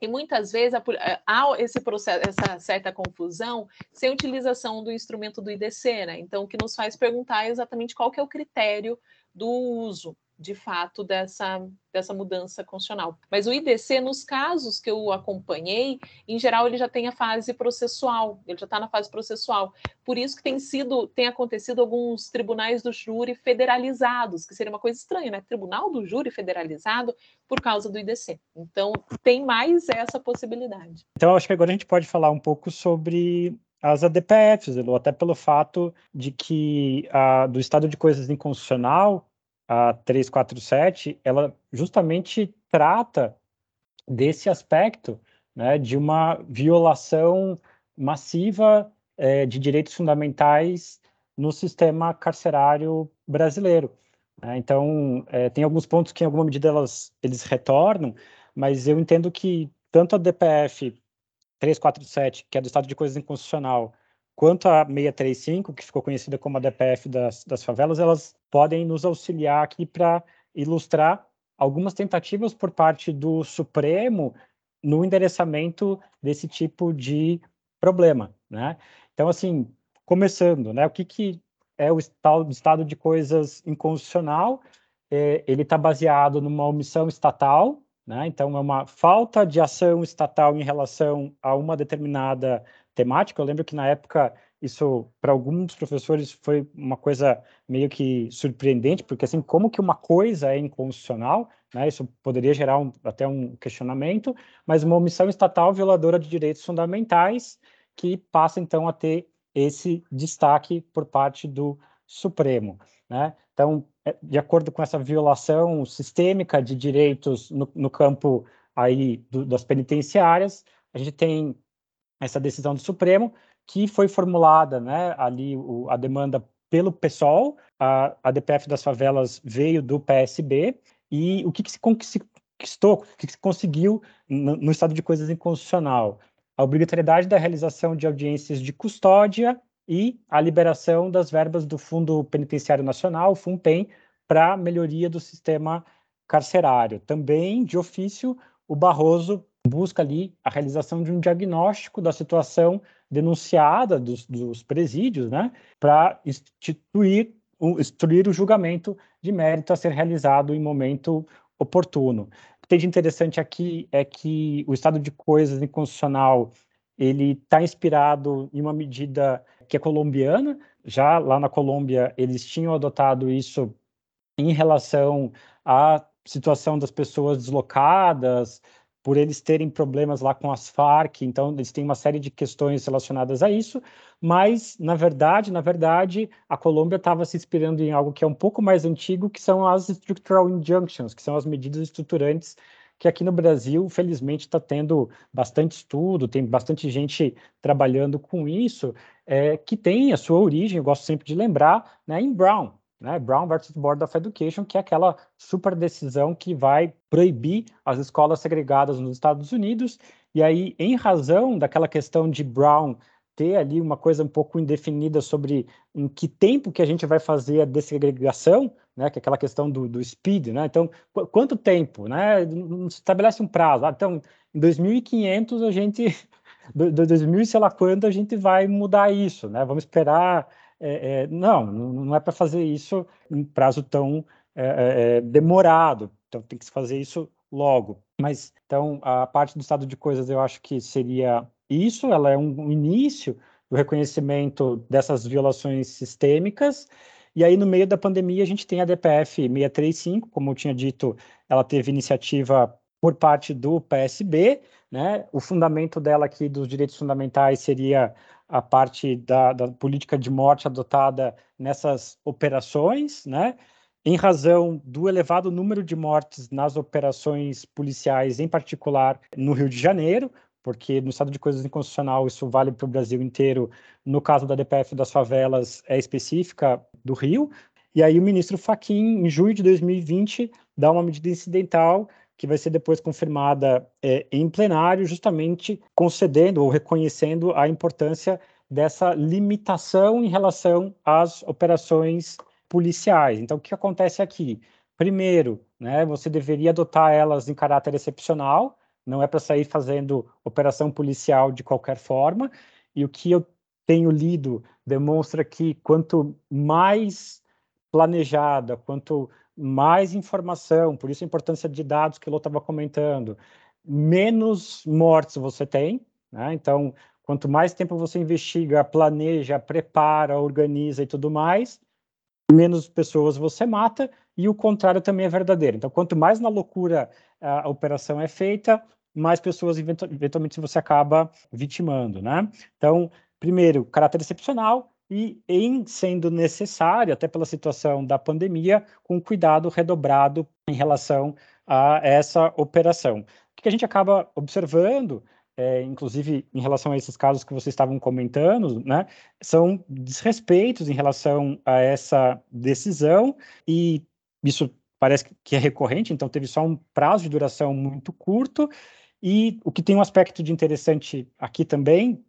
[SPEAKER 2] E muitas vezes há esse processo, essa certa confusão sem utilização do instrumento do IDC, né? Então, o que nos faz perguntar exatamente qual que é o critério do uso, de fato, dessa, dessa mudança constitucional. Mas o IDC, nos casos que eu acompanhei, em geral, ele já tem a fase processual, ele já está na fase processual. Por isso que tem sido, tem acontecido alguns tribunais do júri federalizados, que seria uma coisa estranha, né? Tribunal do júri federalizado por causa do IDC. Então, tem mais essa possibilidade.
[SPEAKER 3] Então, acho que agora a gente pode falar um pouco sobre as ADPFs, até pelo fato de que do estado de coisas inconstitucional, a 347, ela justamente trata desse aspecto né, de uma violação massiva é, de direitos fundamentais no sistema carcerário brasileiro. Né? Então, é, tem alguns pontos que, em alguma medida, elas, eles retornam, mas eu entendo que tanto a DPF 347, que é do estado de coisas inconstitucional, quanto a 635, que ficou conhecida como a DPF das, das favelas, elas podem nos auxiliar aqui para ilustrar algumas tentativas por parte do Supremo no endereçamento desse tipo de problema, né? Então, assim, começando, né? O que, que é o estado, de coisas inconstitucional? É, ele está baseado numa omissão estatal, né? Então, é uma falta de ação estatal em relação a uma determinada temática. Eu lembro que, na época, isso, para alguns professores, foi uma coisa meio que surpreendente, porque, assim, como que uma coisa é inconstitucional? Né? Isso poderia gerar um, até um questionamento, mas uma omissão estatal violadora de direitos fundamentais que passa, então, a ter esse destaque por parte do Supremo. Né? Então, é, de acordo com essa violação sistêmica de direitos no, no campo aí do, das penitenciárias, a gente tem essa decisão do Supremo que foi formulada, né, ali o, a demanda pelo PSOL, a, a DPF das favelas veio do PSB, e o que, que se conquistou, o que, que se conseguiu no, no estado de coisas inconstitucional? A obrigatoriedade da realização de audiências de custódia e a liberação das verbas do Fundo Penitenciário Nacional, o FUNPEN, para melhoria do sistema carcerário. Também, de ofício, o Barroso busca ali a realização de um diagnóstico da situação denunciada dos, dos presídios, né, para instituir, instruir o julgamento de mérito a ser realizado em momento oportuno. O que tem de interessante aqui é que o estado de coisas inconstitucional ele está inspirado em uma medida que é colombiana. Já lá na Colômbia, eles tinham adotado isso em relação à situação das pessoas deslocadas, por eles terem problemas lá com as Farc, então eles têm uma série de questões relacionadas a isso, mas na verdade, na verdade, a Colômbia estava se inspirando em algo que é um pouco mais antigo, que são as structural injunctions, que são as medidas estruturantes que aqui no Brasil, felizmente, está tendo bastante estudo, tem bastante gente trabalhando com isso, é, que tem a sua origem, eu gosto sempre de lembrar, né, em Brown, né, Brown versus Board of Education, que é aquela super decisão que vai proibir as escolas segregadas nos Estados Unidos, e aí, em razão daquela questão de Brown ter ali uma coisa um pouco indefinida sobre em que tempo que a gente vai fazer a desegregação, né, que é aquela questão do, do speed, né, então, qu quanto tempo, né, não estabelece um prazo, ah, então, em 2500 a gente, [LAUGHS] do, do 2000 sei lá quando a gente vai mudar isso, né, vamos esperar, é, é, não, não é para fazer isso em prazo tão é, é, demorado, então tem que se fazer isso logo, mas, então, a parte do estado de coisas eu acho que seria isso, ela é um, um início do reconhecimento dessas violações sistêmicas, e aí, no meio da pandemia, a gente tem a DPF 635, como eu tinha dito, ela teve iniciativa por parte do PSB, né? O fundamento dela aqui dos direitos fundamentais seria a parte da, da política de morte adotada nessas operações, né? em razão do elevado número de mortes nas operações policiais, em particular no Rio de Janeiro, porque no estado de coisas inconstitucional isso vale para o Brasil inteiro, no caso da DPF das favelas é específica do Rio, e aí o ministro Fachin, em julho de 2020, dá uma medida incidental que vai ser depois confirmada é, em plenário, justamente concedendo ou reconhecendo a importância dessa limitação em relação às operações policiais. Então, o que acontece aqui? Primeiro, né, você deveria adotar elas em caráter excepcional, não é para sair fazendo operação policial de qualquer forma. E o que eu tenho lido demonstra que quanto mais planejada, quanto mais informação, por isso a importância de dados que o Lô estava comentando, menos mortes você tem. Né? Então, quanto mais tempo você investiga, planeja, prepara, organiza e tudo mais, menos pessoas você mata, e o contrário também é verdadeiro. Então, quanto mais na loucura a operação é feita, mais pessoas eventualmente você acaba vitimando, né? Então, primeiro, caráter excepcional e, em sendo necessário, até pela situação da pandemia, com cuidado redobrado em relação a essa operação. O que a gente acaba observando é, inclusive em relação a esses casos que vocês estavam comentando, né, são desrespeitos em relação a essa decisão, e isso parece que é recorrente, então teve só um prazo de duração muito curto, e o que tem um aspecto de interessante aqui também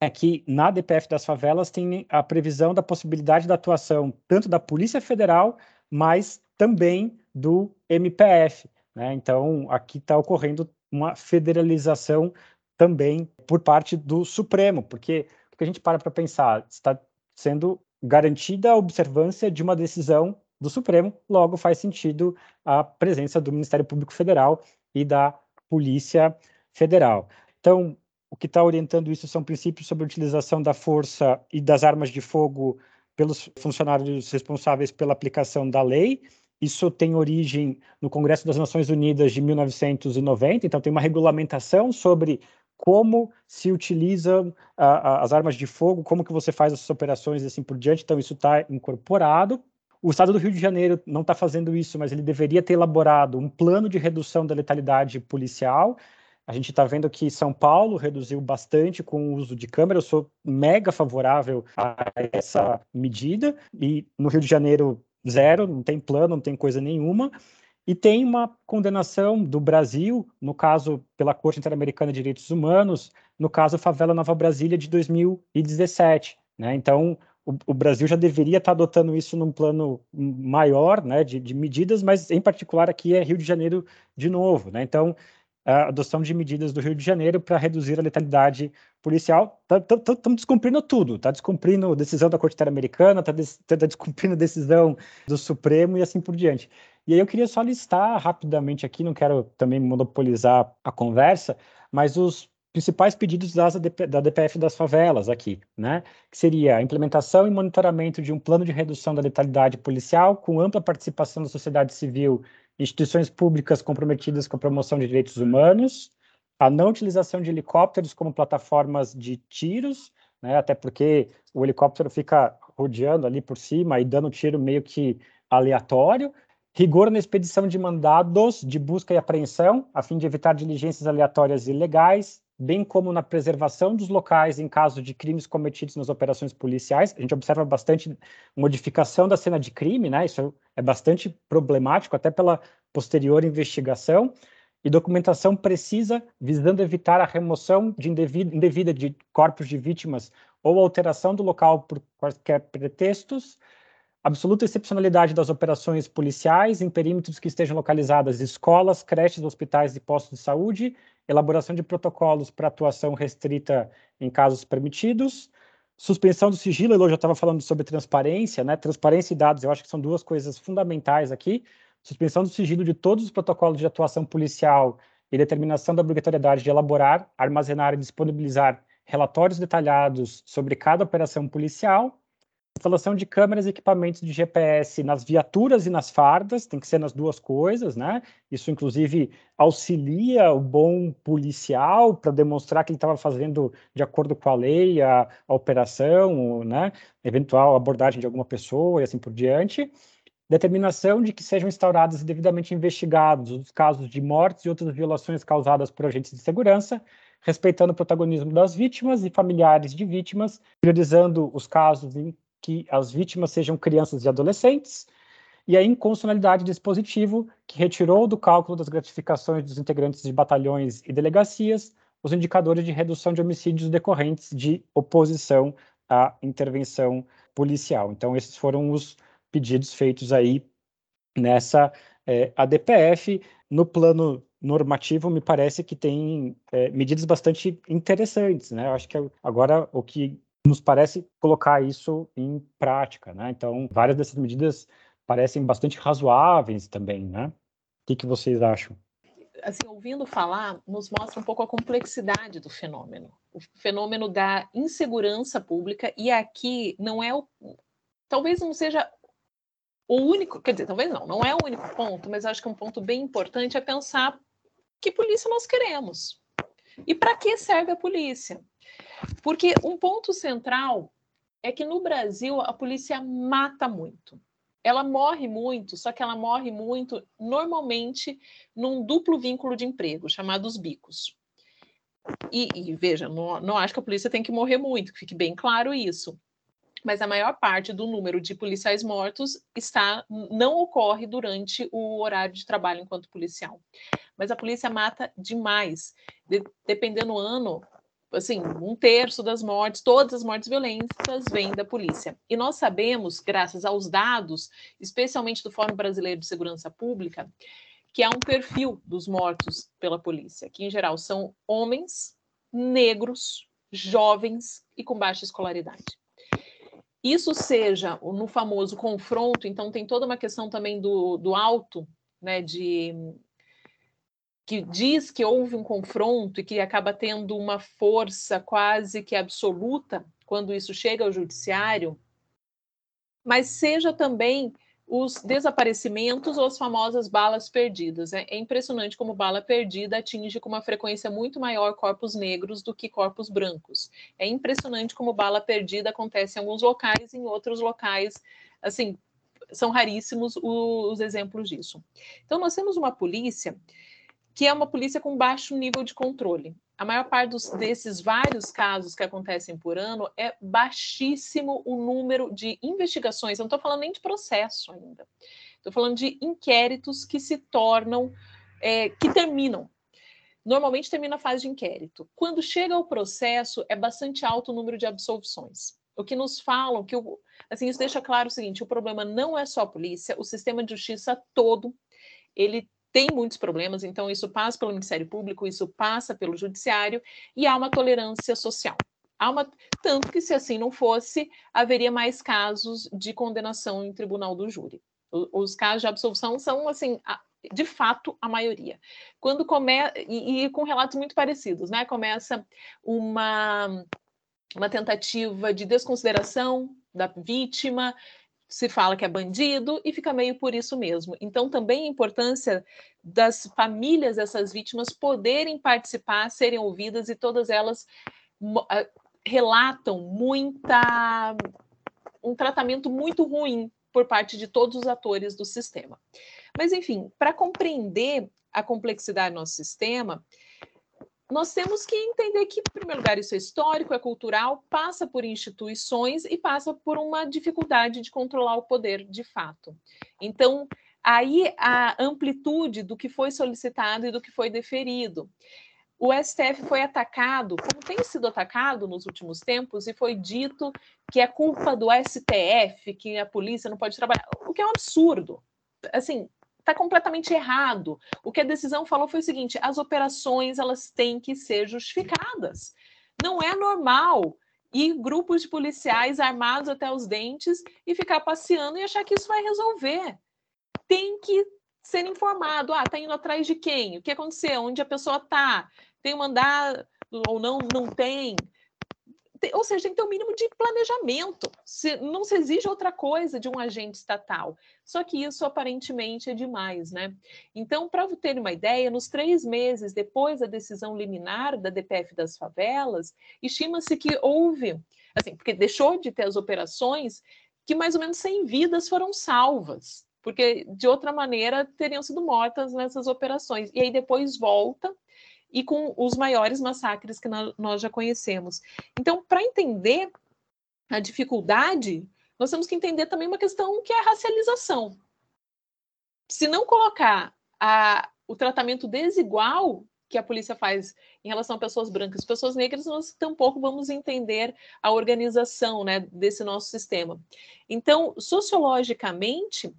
[SPEAKER 3] é que na DPF das favelas tem a previsão da possibilidade da atuação tanto da Polícia Federal, mas também do MPF. Né? Então, aqui está ocorrendo uma federalização também por parte do Supremo, porque o que a gente para para pensar está sendo garantida a observância de uma decisão do Supremo, logo faz sentido a presença do Ministério Público Federal e da Polícia Federal. Então, o que está orientando isso são princípios sobre a utilização da força e das armas de fogo pelos funcionários responsáveis pela aplicação da lei. Isso tem origem no Congresso das Nações Unidas de 1990, então tem uma regulamentação sobre como se utilizam as armas de fogo, como que você faz essas operações e assim por diante. Então, isso está incorporado. O Estado do Rio de Janeiro não está fazendo isso, mas ele deveria ter elaborado um plano de redução da letalidade policial. A gente está vendo que São Paulo reduziu bastante com o uso de câmera. Eu sou mega favorável a essa medida. E no Rio de Janeiro, zero, não tem plano, não tem coisa nenhuma. E tem uma condenação do Brasil, no caso pela Corte Interamericana de Direitos Humanos, no caso Favela Nova Brasília de 2017. Né? Então, o, o, Brasil já deveria estar adotando isso num plano maior né, de, de, medidas, mas em particular aqui é Rio de Janeiro de novo. Né? Então, a adoção de medidas do Rio de Janeiro para reduzir a letalidade policial. Estamos tá, tá, tá, descumprindo tudo. Está descumprindo decisão da Corte Interamericana, está des, tá descumprindo decisão do Supremo e assim por diante. E aí eu queria só listar rapidamente aqui, não quero também monopolizar a conversa, mas os principais pedidos da DPF das favelas aqui, né? Que seria a implementação e monitoramento de um plano de redução da letalidade policial com ampla participação da sociedade civil, instituições públicas comprometidas com a promoção de direitos humanos, a não utilização de helicópteros como plataformas de tiros, né? Até porque o helicóptero fica rodeando ali por cima e dando tiro meio que aleatório, rigor na expedição de mandados de busca e apreensão, a fim de evitar diligências aleatórias e ilegais, bem como na preservação dos locais em caso de crimes cometidos nas operações policiais. A gente observa bastante modificação da cena de crime, né? Isso é bastante problemático, até pela posterior investigação. E documentação precisa, visando evitar a remoção de indevida, indevida de corpos de vítimas ou alteração do local por quaisquer pretextos, absoluta excepcionalidade das operações policiais em perímetros que estejam localizadas escolas, creches, hospitais e postos de saúde, elaboração de protocolos para atuação restrita em casos permitidos, suspensão do sigilo, eu já estava falando sobre transparência, né? Transparência e dados, eu acho que são duas coisas fundamentais aqui. Suspensão do sigilo de todos os protocolos de atuação policial e determinação da obrigatoriedade de elaborar, armazenar e disponibilizar relatórios detalhados sobre cada operação policial instalação de câmeras e equipamentos de GPS nas viaturas e nas fardas, tem que ser nas duas coisas, né? Isso, inclusive, auxilia o bom policial para demonstrar que ele estava fazendo de acordo com a lei a, a operação, né? Eventual abordagem de alguma pessoa e assim por diante determinação de que sejam instaurados e devidamente investigados os casos de mortes e outras violações causadas por agentes de segurança, respeitando o protagonismo das vítimas e familiares de vítimas, priorizando os casos em que as vítimas sejam crianças e adolescentes, e a inconstitucionalidade dispositivo que retirou do cálculo das gratificações dos integrantes de batalhões e delegacias os indicadores de redução de homicídios decorrentes de oposição à intervenção policial. Então, esses foram os pedidos feitos aí nessa é, ADPF. No plano normativo, me parece que tem é, medidas bastante interessantes, né? Eu acho que agora o que nos parece colocar isso em prática, né? Então, várias dessas medidas parecem bastante razoáveis também, né? O que, que vocês acham?
[SPEAKER 2] Assim, ouvindo falar, nos mostra um pouco a complexidade do fenômeno. O fenômeno da insegurança pública, e aqui não é o. Talvez não seja o único, quer dizer, talvez não, não é o único ponto, mas acho que um ponto bem importante é pensar que polícia nós queremos. E para que serve a polícia? Porque um ponto central é que no Brasil a polícia mata muito. Ela morre muito, só que ela morre muito normalmente num duplo vínculo de emprego, chamados bicos. E, e veja, não, não acho que a polícia tem que morrer muito, fique bem claro isso mas a maior parte do número de policiais mortos está não ocorre durante o horário de trabalho enquanto policial. Mas a polícia mata demais. De, dependendo do ano, assim, um terço das mortes, todas as mortes violentas vêm da polícia. E nós sabemos, graças aos dados, especialmente do Fórum Brasileiro de Segurança Pública, que há um perfil dos mortos pela polícia, que em geral são homens, negros, jovens e com baixa escolaridade isso seja no famoso confronto, então tem toda uma questão também do, do alto, né, de que diz que houve um confronto e que acaba tendo uma força quase que absoluta quando isso chega ao judiciário, mas seja também os desaparecimentos ou as famosas balas perdidas. É, é impressionante como bala perdida atinge com uma frequência muito maior corpos negros do que corpos brancos. É impressionante como bala perdida acontece em alguns locais, em outros locais, assim, são raríssimos os, os exemplos disso. Então, nós temos uma polícia que é uma polícia com baixo nível de controle a maior parte dos, desses vários casos que acontecem por ano é baixíssimo o número de investigações. Eu não estou falando nem de processo ainda. Estou falando de inquéritos que se tornam, é, que terminam. Normalmente termina a fase de inquérito. Quando chega o processo, é bastante alto o número de absolvições. O que nos falam, que o, assim, isso deixa claro o seguinte: o problema não é só a polícia, o sistema de justiça todo, ele tem muitos problemas, então isso passa pelo Ministério Público, isso passa pelo Judiciário, e há uma tolerância social. Há uma, tanto que, se assim não fosse, haveria mais casos de condenação em tribunal do júri. Os casos de absolvição são, assim, de fato, a maioria. Quando começa, e, e com relatos muito parecidos, né? Começa uma, uma tentativa de desconsideração da vítima, se fala que é bandido e fica meio por isso mesmo. Então, também a importância das famílias dessas vítimas poderem participar, serem ouvidas e todas elas relatam muita um tratamento muito ruim por parte de todos os atores do sistema. Mas enfim, para compreender a complexidade do nosso sistema, nós temos que entender que, em primeiro lugar, isso é histórico, é cultural, passa por instituições e passa por uma dificuldade de controlar o poder de fato. Então, aí a amplitude do que foi solicitado e do que foi deferido. O STF foi atacado, como tem sido atacado nos últimos tempos, e foi dito que é culpa do STF, que a polícia não pode trabalhar, o que é um absurdo. Assim, está completamente errado. O que a decisão falou foi o seguinte: as operações elas têm que ser justificadas. Não é normal ir grupos de policiais armados até os dentes e ficar passeando e achar que isso vai resolver. Tem que ser informado. Ah, tá indo atrás de quem? O que aconteceu? Onde a pessoa tá? Tem mandado ou não? Não tem? Ou seja, tem que ter um mínimo de planejamento. Se, não se exige outra coisa de um agente estatal. Só que isso aparentemente é demais, né? Então, para ter uma ideia, nos três meses depois da decisão liminar da DPF das favelas, estima-se que houve, assim, porque deixou de ter as operações, que mais ou menos 100 vidas foram salvas, porque de outra maneira teriam sido mortas nessas operações. E aí depois volta e com os maiores massacres que nós já conhecemos. Então, para entender a dificuldade, nós temos que entender também uma questão que é a racialização. Se não colocar a, o tratamento desigual que a polícia faz em relação a pessoas brancas e pessoas negras, nós tampouco vamos entender a organização né, desse nosso sistema. Então, sociologicamente,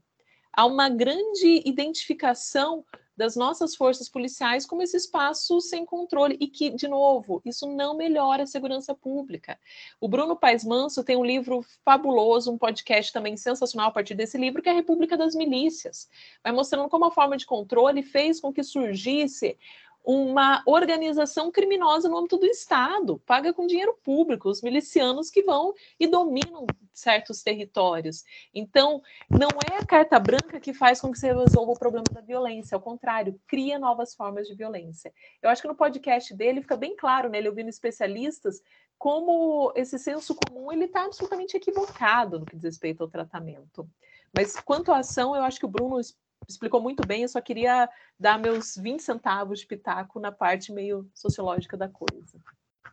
[SPEAKER 2] há uma grande identificação das nossas forças policiais como esse espaço sem controle e que, de novo, isso não melhora a segurança pública. O Bruno Paes Manso tem um livro fabuloso, um podcast também sensacional a partir desse livro, que é a República das Milícias. Vai mostrando como a forma de controle fez com que surgisse uma organização criminosa no âmbito do Estado, paga com dinheiro público, os milicianos que vão e dominam certos territórios. Então, não é a carta branca que faz com que você resolva o problema da violência, ao contrário, cria novas formas de violência. Eu acho que no podcast dele fica bem claro, né, ele ouvindo especialistas, como esse senso comum ele está absolutamente equivocado no que diz respeito ao tratamento. Mas quanto à ação, eu acho que o Bruno explicou muito bem, eu só queria dar meus 20 centavos de pitaco na parte meio sociológica da coisa.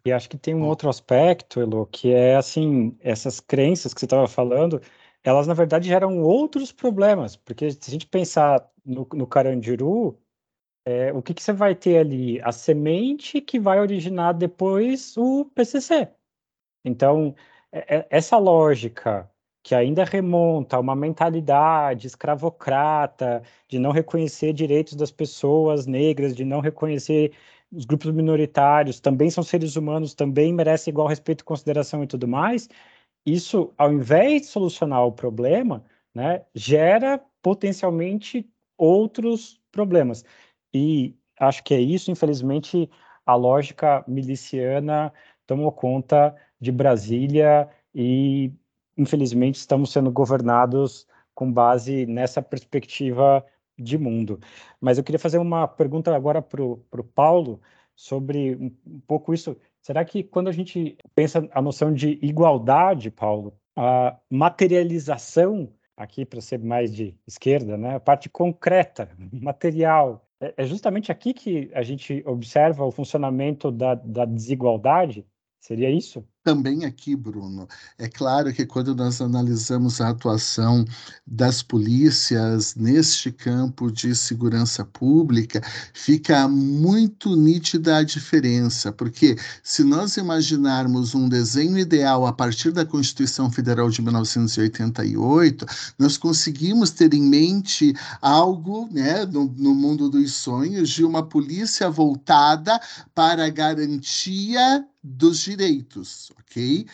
[SPEAKER 3] E acho que tem um outro aspecto, Elo, que é assim, essas crenças que você estava falando, elas na verdade geram outros problemas, porque se a gente pensar no, no Carandiru, é, o que, que você vai ter ali? A semente que vai originar depois o PCC. Então, é, é, essa lógica que ainda remonta a uma mentalidade escravocrata, de não reconhecer direitos das pessoas negras, de não reconhecer os grupos minoritários, também são seres humanos, também merecem igual respeito consideração e tudo mais, isso, ao invés de solucionar o problema, né, gera potencialmente outros problemas. E acho que é isso, infelizmente, a lógica miliciana tomou conta de Brasília e infelizmente, estamos sendo governados com base nessa perspectiva de mundo. Mas eu queria fazer uma pergunta agora para o Paulo sobre um, um, pouco isso. Será que quando a gente pensa a noção de igualdade, Paulo, a materialização, aqui para ser mais de esquerda, né, a parte concreta, [LAUGHS] material, é, é justamente aqui que a gente observa o funcionamento da, da desigualdade? Seria isso?
[SPEAKER 1] Também aqui, Bruno. É claro que quando nós analisamos a atuação das polícias neste campo de segurança pública, fica muito nítida a diferença, porque se nós imaginarmos um desenho ideal a partir da Constituição Federal de 1988, nós conseguimos ter em mente algo né, no, no mundo dos sonhos de uma polícia voltada para a garantia dos direitos, ok?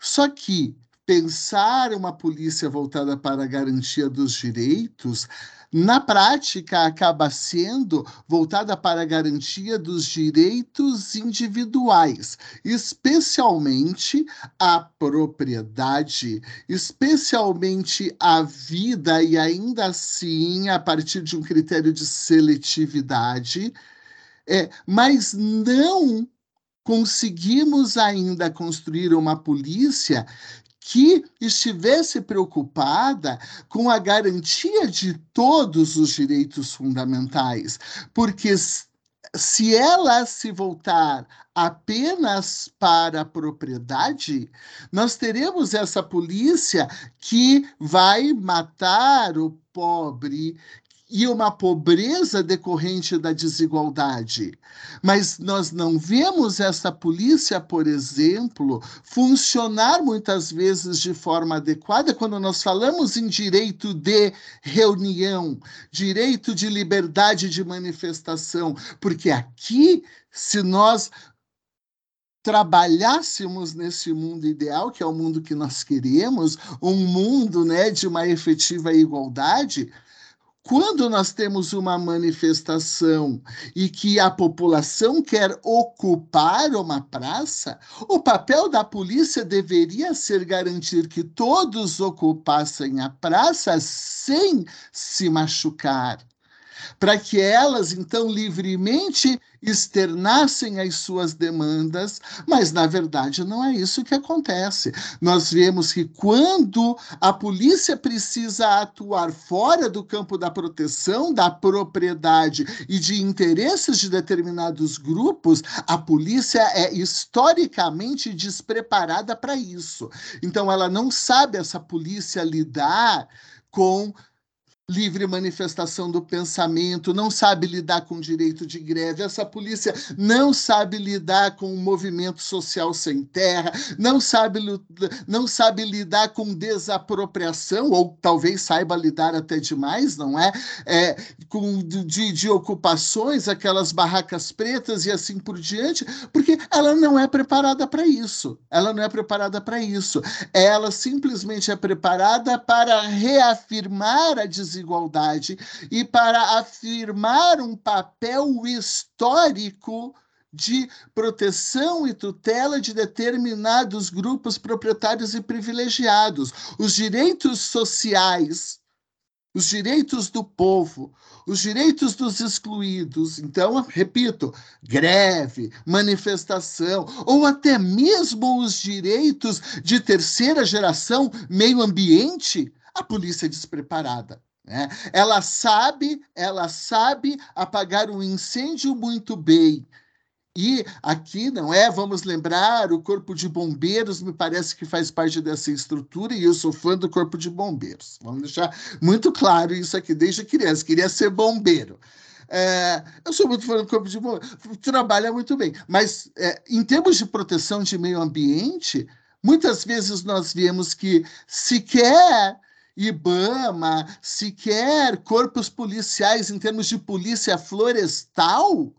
[SPEAKER 1] Só que pensar uma polícia voltada para a garantia dos direitos, na prática, acaba sendo voltada para a garantia dos direitos individuais, especialmente a propriedade, especialmente a vida, e ainda assim, a partir de um critério de seletividade. É, mas não conseguimos ainda construir uma polícia que estivesse preocupada com a garantia de todos os direitos fundamentais, porque se ela se voltar apenas para a propriedade, nós teremos essa polícia que vai matar o pobre, e uma pobreza decorrente da desigualdade. Mas nós não vemos essa polícia, por exemplo, funcionar muitas vezes de forma adequada quando nós falamos em direito de reunião, direito de liberdade de manifestação, porque aqui, se nós trabalhássemos nesse mundo ideal, que é o mundo que nós queremos, um mundo né, de uma efetiva igualdade, quando nós temos uma manifestação e que a população quer ocupar uma praça, o papel da polícia deveria ser garantir que todos ocupassem a praça sem se machucar para que elas então livremente externassem as suas demandas, mas na verdade não é isso que acontece. Nós vemos que quando a polícia precisa atuar fora do campo da proteção da propriedade e de interesses de determinados grupos, a polícia é historicamente despreparada para isso. Então ela não sabe essa polícia lidar com livre manifestação do pensamento, não sabe lidar com direito de greve, essa polícia não sabe lidar com o movimento social sem terra, não sabe, não sabe lidar com desapropriação, ou talvez saiba lidar até demais, não é? é com de, de ocupações, aquelas barracas pretas e assim por diante, porque ela não é preparada para isso. Ela não é preparada para isso. Ela simplesmente é preparada para reafirmar a desigualdade desigualdade e para afirmar um papel histórico de proteção e tutela de determinados grupos proprietários e privilegiados. Os direitos sociais, os direitos do povo, os direitos dos excluídos. Então, repito, greve, manifestação, ou até mesmo os direitos de terceira geração, meio ambiente, a polícia é despreparada. Né? Ela sabe, ela sabe apagar um incêndio muito bem. E aqui, não é? Vamos lembrar, o Corpo de Bombeiros me parece que faz parte dessa estrutura e eu sou fã do Corpo de Bombeiros. Vamos deixar muito claro isso aqui desde criança, queria ser bombeiro. É, eu sou muito fã do Corpo de Bombeiros, trabalha muito bem, mas é, em termos de proteção de meio ambiente, muitas vezes nós vemos que sequer IBAMA, sequer corpos policiais em termos de polícia florestal,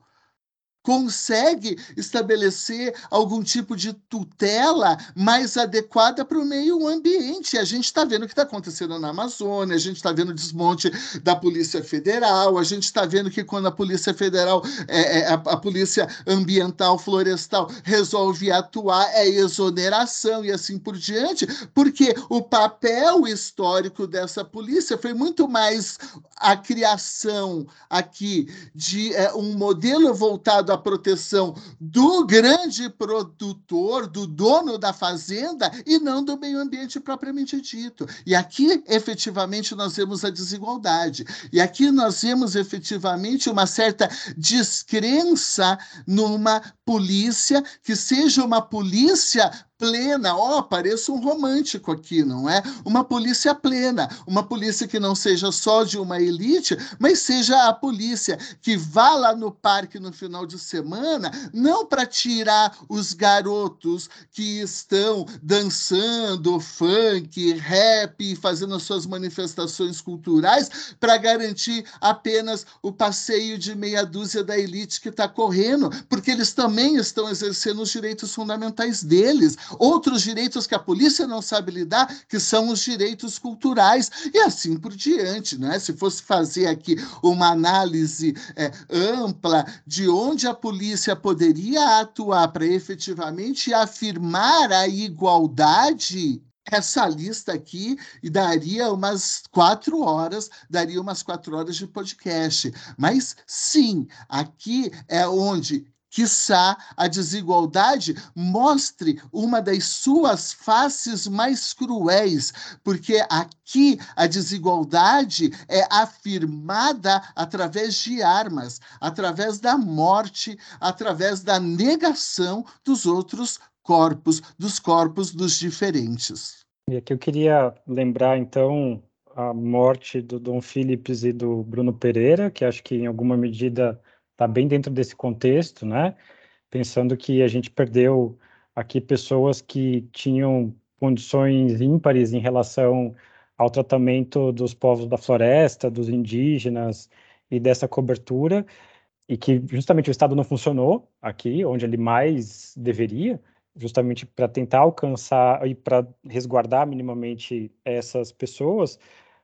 [SPEAKER 1] consegue estabelecer algum tipo de tutela mais adequada para o meio ambiente. A gente está vendo o que está acontecendo na Amazônia, a gente está vendo o desmonte da Polícia Federal, a gente está vendo que quando a Polícia Federal, é, é, a, a, Polícia Ambiental Florestal resolve atuar, é exoneração e assim por diante, porque o papel histórico dessa polícia foi muito mais a criação aqui de é, um modelo voltado da proteção do grande produtor, do dono da fazenda, e não do meio ambiente propriamente dito. E aqui, efetivamente, nós vemos a desigualdade. E aqui nós vemos efetivamente uma certa descrença numa polícia que seja uma polícia plena. Ó, oh, pareço um romântico aqui, não é? Uma polícia plena, uma polícia que não seja só de uma elite, mas seja a polícia que vá lá no parque no final de semana, não para tirar os garotos que estão dançando funk, rap, fazendo as suas manifestações culturais, para garantir apenas o passeio de meia dúzia da elite que está correndo, porque eles também estão exercendo os direitos fundamentais deles outros direitos que a polícia não sabe lidar, que são os direitos culturais, e assim por diante. Né? Se fosse fazer aqui uma análise é, ampla de onde a polícia poderia atuar para efetivamente afirmar a igualdade essa lista aqui e daria umas quatro horas, daria umas quatro horas de podcast. Mas sim, aqui é onde quiçá a desigualdade mostre uma das suas faces mais cruéis, porque aqui a desigualdade é afirmada através de armas, através da morte, através da negação dos outros corpos, dos corpos dos diferentes.
[SPEAKER 3] E aqui eu queria lembrar, então, a morte do Dom Philips e do Bruno Pereira, que acho que em alguma medida está bem dentro desse contexto, né? Pensando que a gente perdeu aqui pessoas que tinham condições ímpares em relação ao tratamento dos povos da floresta, dos indígenas e dessa cobertura, e que justamente o Estado não funcionou aqui, onde ele mais deveria, justamente para tentar alcançar e para resguardar minimamente essas pessoas,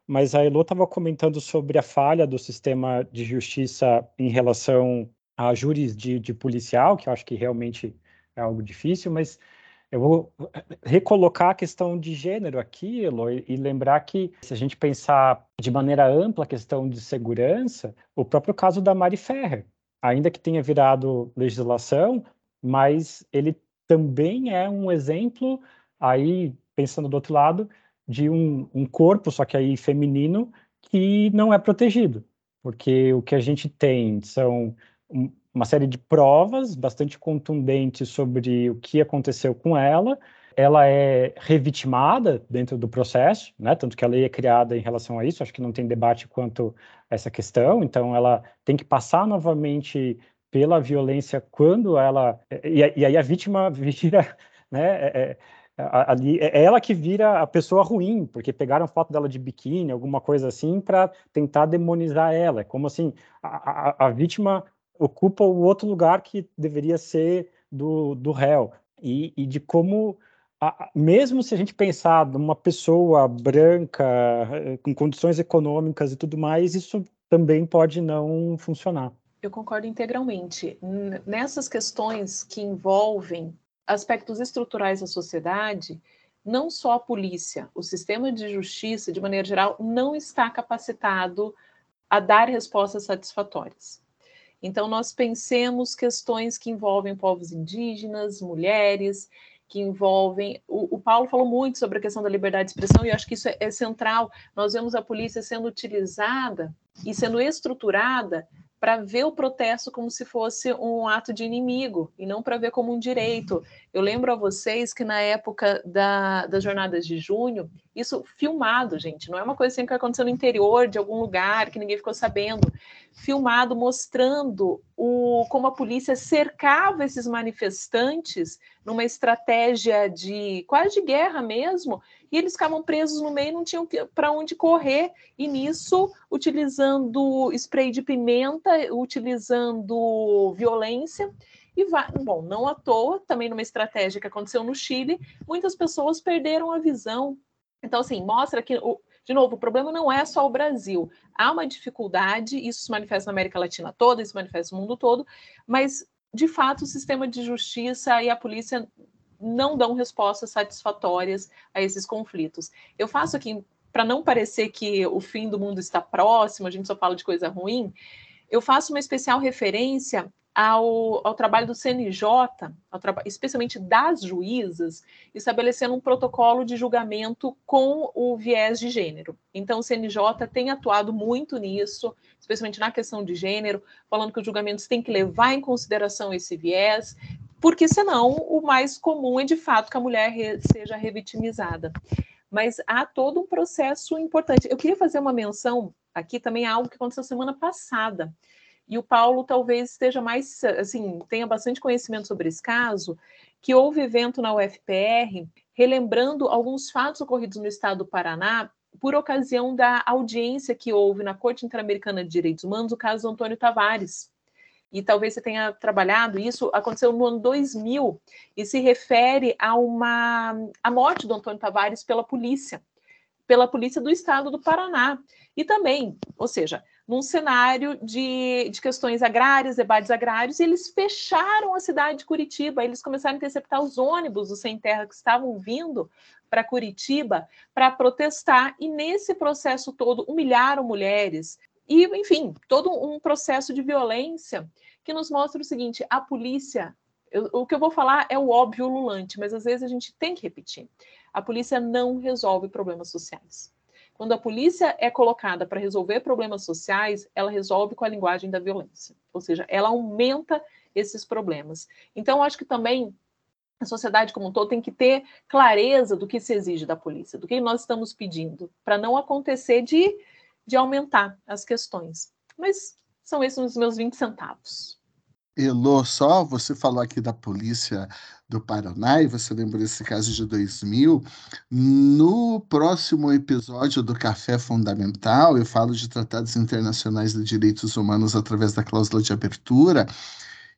[SPEAKER 3] mas a Elo estava comentando sobre a falha do sistema de justiça em relação a júris de, de policial, que eu acho que realmente é algo difícil, mas eu vou recolocar a questão de gênero aqui, Elo, e, lembrar que se a gente pensar de maneira ampla a questão de segurança, o próprio caso da Mari Ferrer, ainda que tenha virado legislação, mas ele também é um exemplo, aí pensando do outro lado, de um, um corpo, só que aí feminino, que não é protegido, porque o que a gente tem são uma série de provas bastante contundentes sobre o que aconteceu com ela. Ela é revitimada dentro do processo, né? Tanto que a lei é criada em relação a isso. Acho que não tem debate quanto a essa questão. Então, ela tem que passar novamente pela violência quando ela e, aí a vítima [LAUGHS] vira, né? É, é, ali é ela que vira a pessoa ruim, porque pegaram foto dela de biquíni, alguma coisa assim, para tentar demonizar ela. É como assim a, a, a vítima ocupa o outro lugar que deveria ser do, do réu. E, e de como, a, mesmo se a gente pensar numa pessoa branca, eh, com condições econômicas e tudo mais, isso também pode não funcionar.
[SPEAKER 2] Eu concordo integralmente. Nessas questões que envolvem aspectos estruturais da sociedade, não só a polícia, o sistema de justiça, de maneira geral, não está capacitado a dar respostas satisfatórias. Então, nós pensemos questões que envolvem povos indígenas, mulheres, que envolvem. O, o, Paulo falou muito sobre a questão da liberdade de expressão, e eu acho que isso é, é central. Nós vemos a polícia sendo utilizada e sendo estruturada para ver o protesto como se fosse um ato de inimigo e não para ver como um direito. Eu lembro a vocês que na época da, das jornadas de junho, isso filmado, gente, não é uma coisa assim que aconteceu no interior de algum lugar que ninguém ficou sabendo, filmado mostrando o, como a polícia cercava esses manifestantes numa estratégia de quase de guerra mesmo, e eles ficavam presos no meio não tinham para onde correr, e nisso, utilizando spray de pimenta, utilizando violência, e vai, bom, não à toa, também numa estratégia que aconteceu no Chile, muitas pessoas perderam a visão. Então, assim, mostra que, de novo, o problema não é só o Brasil. Há uma dificuldade, isso se manifesta na América Latina toda, isso se manifesta no mundo todo, mas, de fato, o sistema de justiça e a polícia não dão respostas satisfatórias a esses conflitos. Eu faço aqui, para não parecer que o fim do mundo está próximo, a gente só fala de coisa ruim, eu faço uma especial referência ao, ao trabalho do CNJ, especialmente das juízas, estabelecendo um protocolo de julgamento com o viés de gênero. Então, o CNJ tem atuado muito nisso, especialmente na questão de gênero, falando que os julgamentos têm que levar em consideração esse viés, porque senão o mais comum é de fato que a mulher re seja revitimizada. Mas há todo um processo importante. Eu queria fazer uma menção aqui também a algo que aconteceu semana passada. E o Paulo talvez esteja mais, assim, tenha bastante conhecimento sobre esse caso, que houve evento na UFPR relembrando alguns fatos ocorridos no estado do Paraná por ocasião da audiência que houve na Corte Interamericana de Direitos Humanos, o caso Antônio Tavares, e talvez você tenha trabalhado isso, aconteceu no ano 2000 e se refere a uma a morte do Antônio Tavares pela polícia, pela polícia do estado do Paraná. E também, ou seja, num cenário de, de questões agrárias, debates agrários, eles fecharam a cidade de Curitiba, eles começaram a interceptar os ônibus do Sem Terra que estavam vindo para Curitiba para protestar, e nesse processo todo humilharam mulheres, e, enfim, todo um processo de violência que nos mostra o seguinte: a polícia, eu, o que eu vou falar é o óbvio lulante, mas às vezes a gente tem que repetir. A polícia não resolve problemas sociais. Quando a polícia é colocada para resolver problemas sociais, ela resolve com a linguagem da violência, ou seja, ela aumenta esses problemas. Então, acho que também a sociedade como um todo tem que ter clareza do que se exige da polícia, do que nós estamos pedindo, para não acontecer de de aumentar as questões. Mas são esses os meus 20 centavos.
[SPEAKER 1] Elô, só você falou aqui da polícia do Paraná e você lembrou esse caso de 2000. No próximo episódio do Café Fundamental, eu falo de tratados internacionais de direitos humanos através da cláusula de abertura.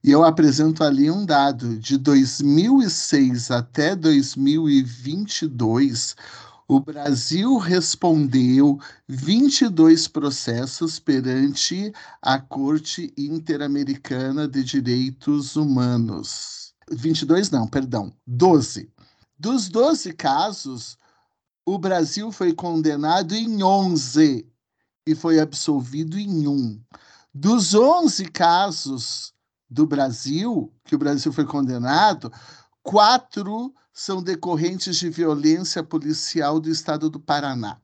[SPEAKER 1] E eu apresento ali um dado: de 2006 até 2022, o Brasil respondeu 22 processos perante a Corte Interamericana de Direitos Humanos. 22 não, perdão, 12. Dos 12 casos, o Brasil foi condenado em 11 e foi absolvido em um. Dos 11 casos do Brasil, que o Brasil foi condenado, quatro são decorrentes de violência policial do estado do Paraná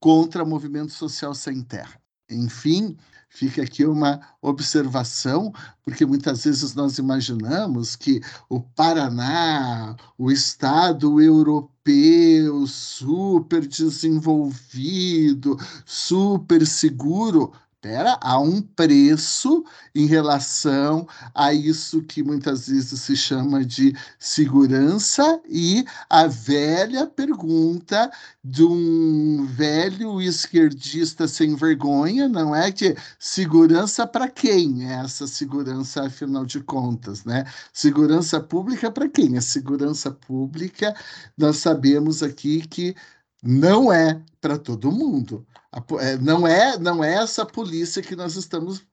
[SPEAKER 1] contra o movimento social sem terra. Enfim, fica aqui uma observação, porque muitas vezes nós imaginamos que o Paraná, o estado europeu super desenvolvido, super seguro, Pera, há um preço em relação a isso que muitas vezes se chama de segurança e a velha pergunta de um velho esquerdista sem vergonha, não é que segurança para quem é essa segurança afinal de contas, né? Segurança pública para quem? A segurança pública nós sabemos aqui que não é para todo mundo. É, não é não é essa polícia que nós estamos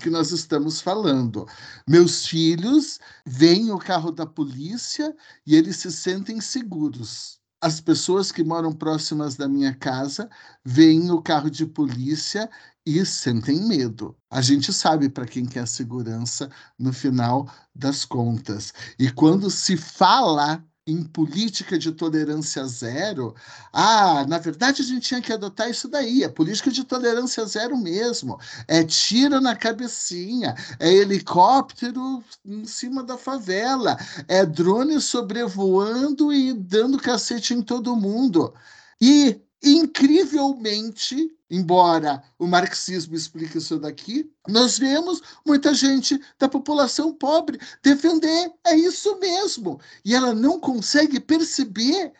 [SPEAKER 1] que nós estamos falando. Meus filhos veem o carro da polícia e eles se sentem seguros. As pessoas que moram próximas da minha casa veem o carro de polícia e sentem medo. A gente sabe para quem quer segurança no final das contas. E quando se fala em política de tolerância zero, ah, na verdade a gente tinha que adotar isso daí, é política de tolerância zero mesmo, é tiro na cabecinha, é helicóptero em cima da favela, é drone sobrevoando e dando cacete em todo mundo. E incrivelmente, embora o marxismo explique isso daqui, nós vemos muita gente da população pobre defender é isso mesmo. E ela não consegue perceber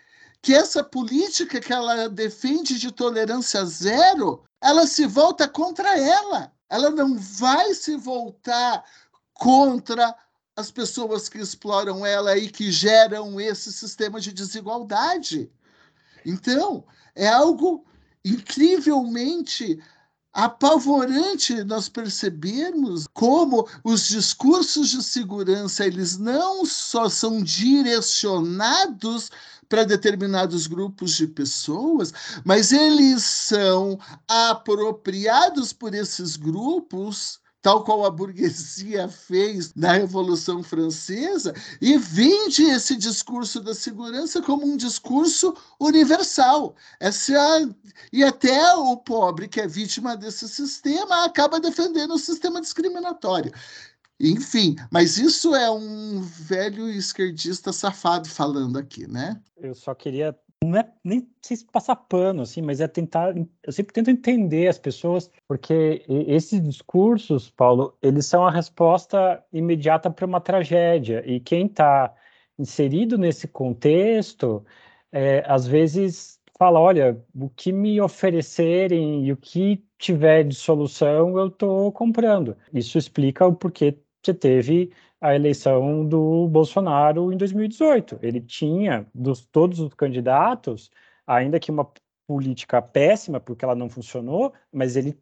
[SPEAKER 1] que essa política que ela defende de tolerância zero, ela se volta contra ela. Ela não vai se voltar contra as pessoas que exploram ela e que geram esse sistema de desigualdade. Então, é algo incrivelmente apavorante nós percebermos como os discursos de segurança eles não só são direcionados para determinados grupos de pessoas, mas eles são apropriados por esses grupos tal qual a burguesia fez na Revolução Francesa, e vende esse discurso da segurança como um discurso universal. Essa, e até o pobre que é vítima desse sistema acaba defendendo o sistema discriminatório. Enfim, mas isso é um velho esquerdista safado falando aqui, né?
[SPEAKER 3] Eu só queria não é nem sei se passar pano, assim, mas é tentar. Eu sempre tento entender as pessoas, porque esses discursos, Paulo, eles são a resposta imediata para uma tragédia. E quem está inserido nesse contexto, é, às vezes fala: olha, o que me oferecerem e o que tiver de solução, eu estou comprando. Isso explica o porquê você teve a eleição do Bolsonaro em 2018. Ele tinha, dos todos os candidatos, ainda que uma política péssima, porque ela não funcionou, mas ele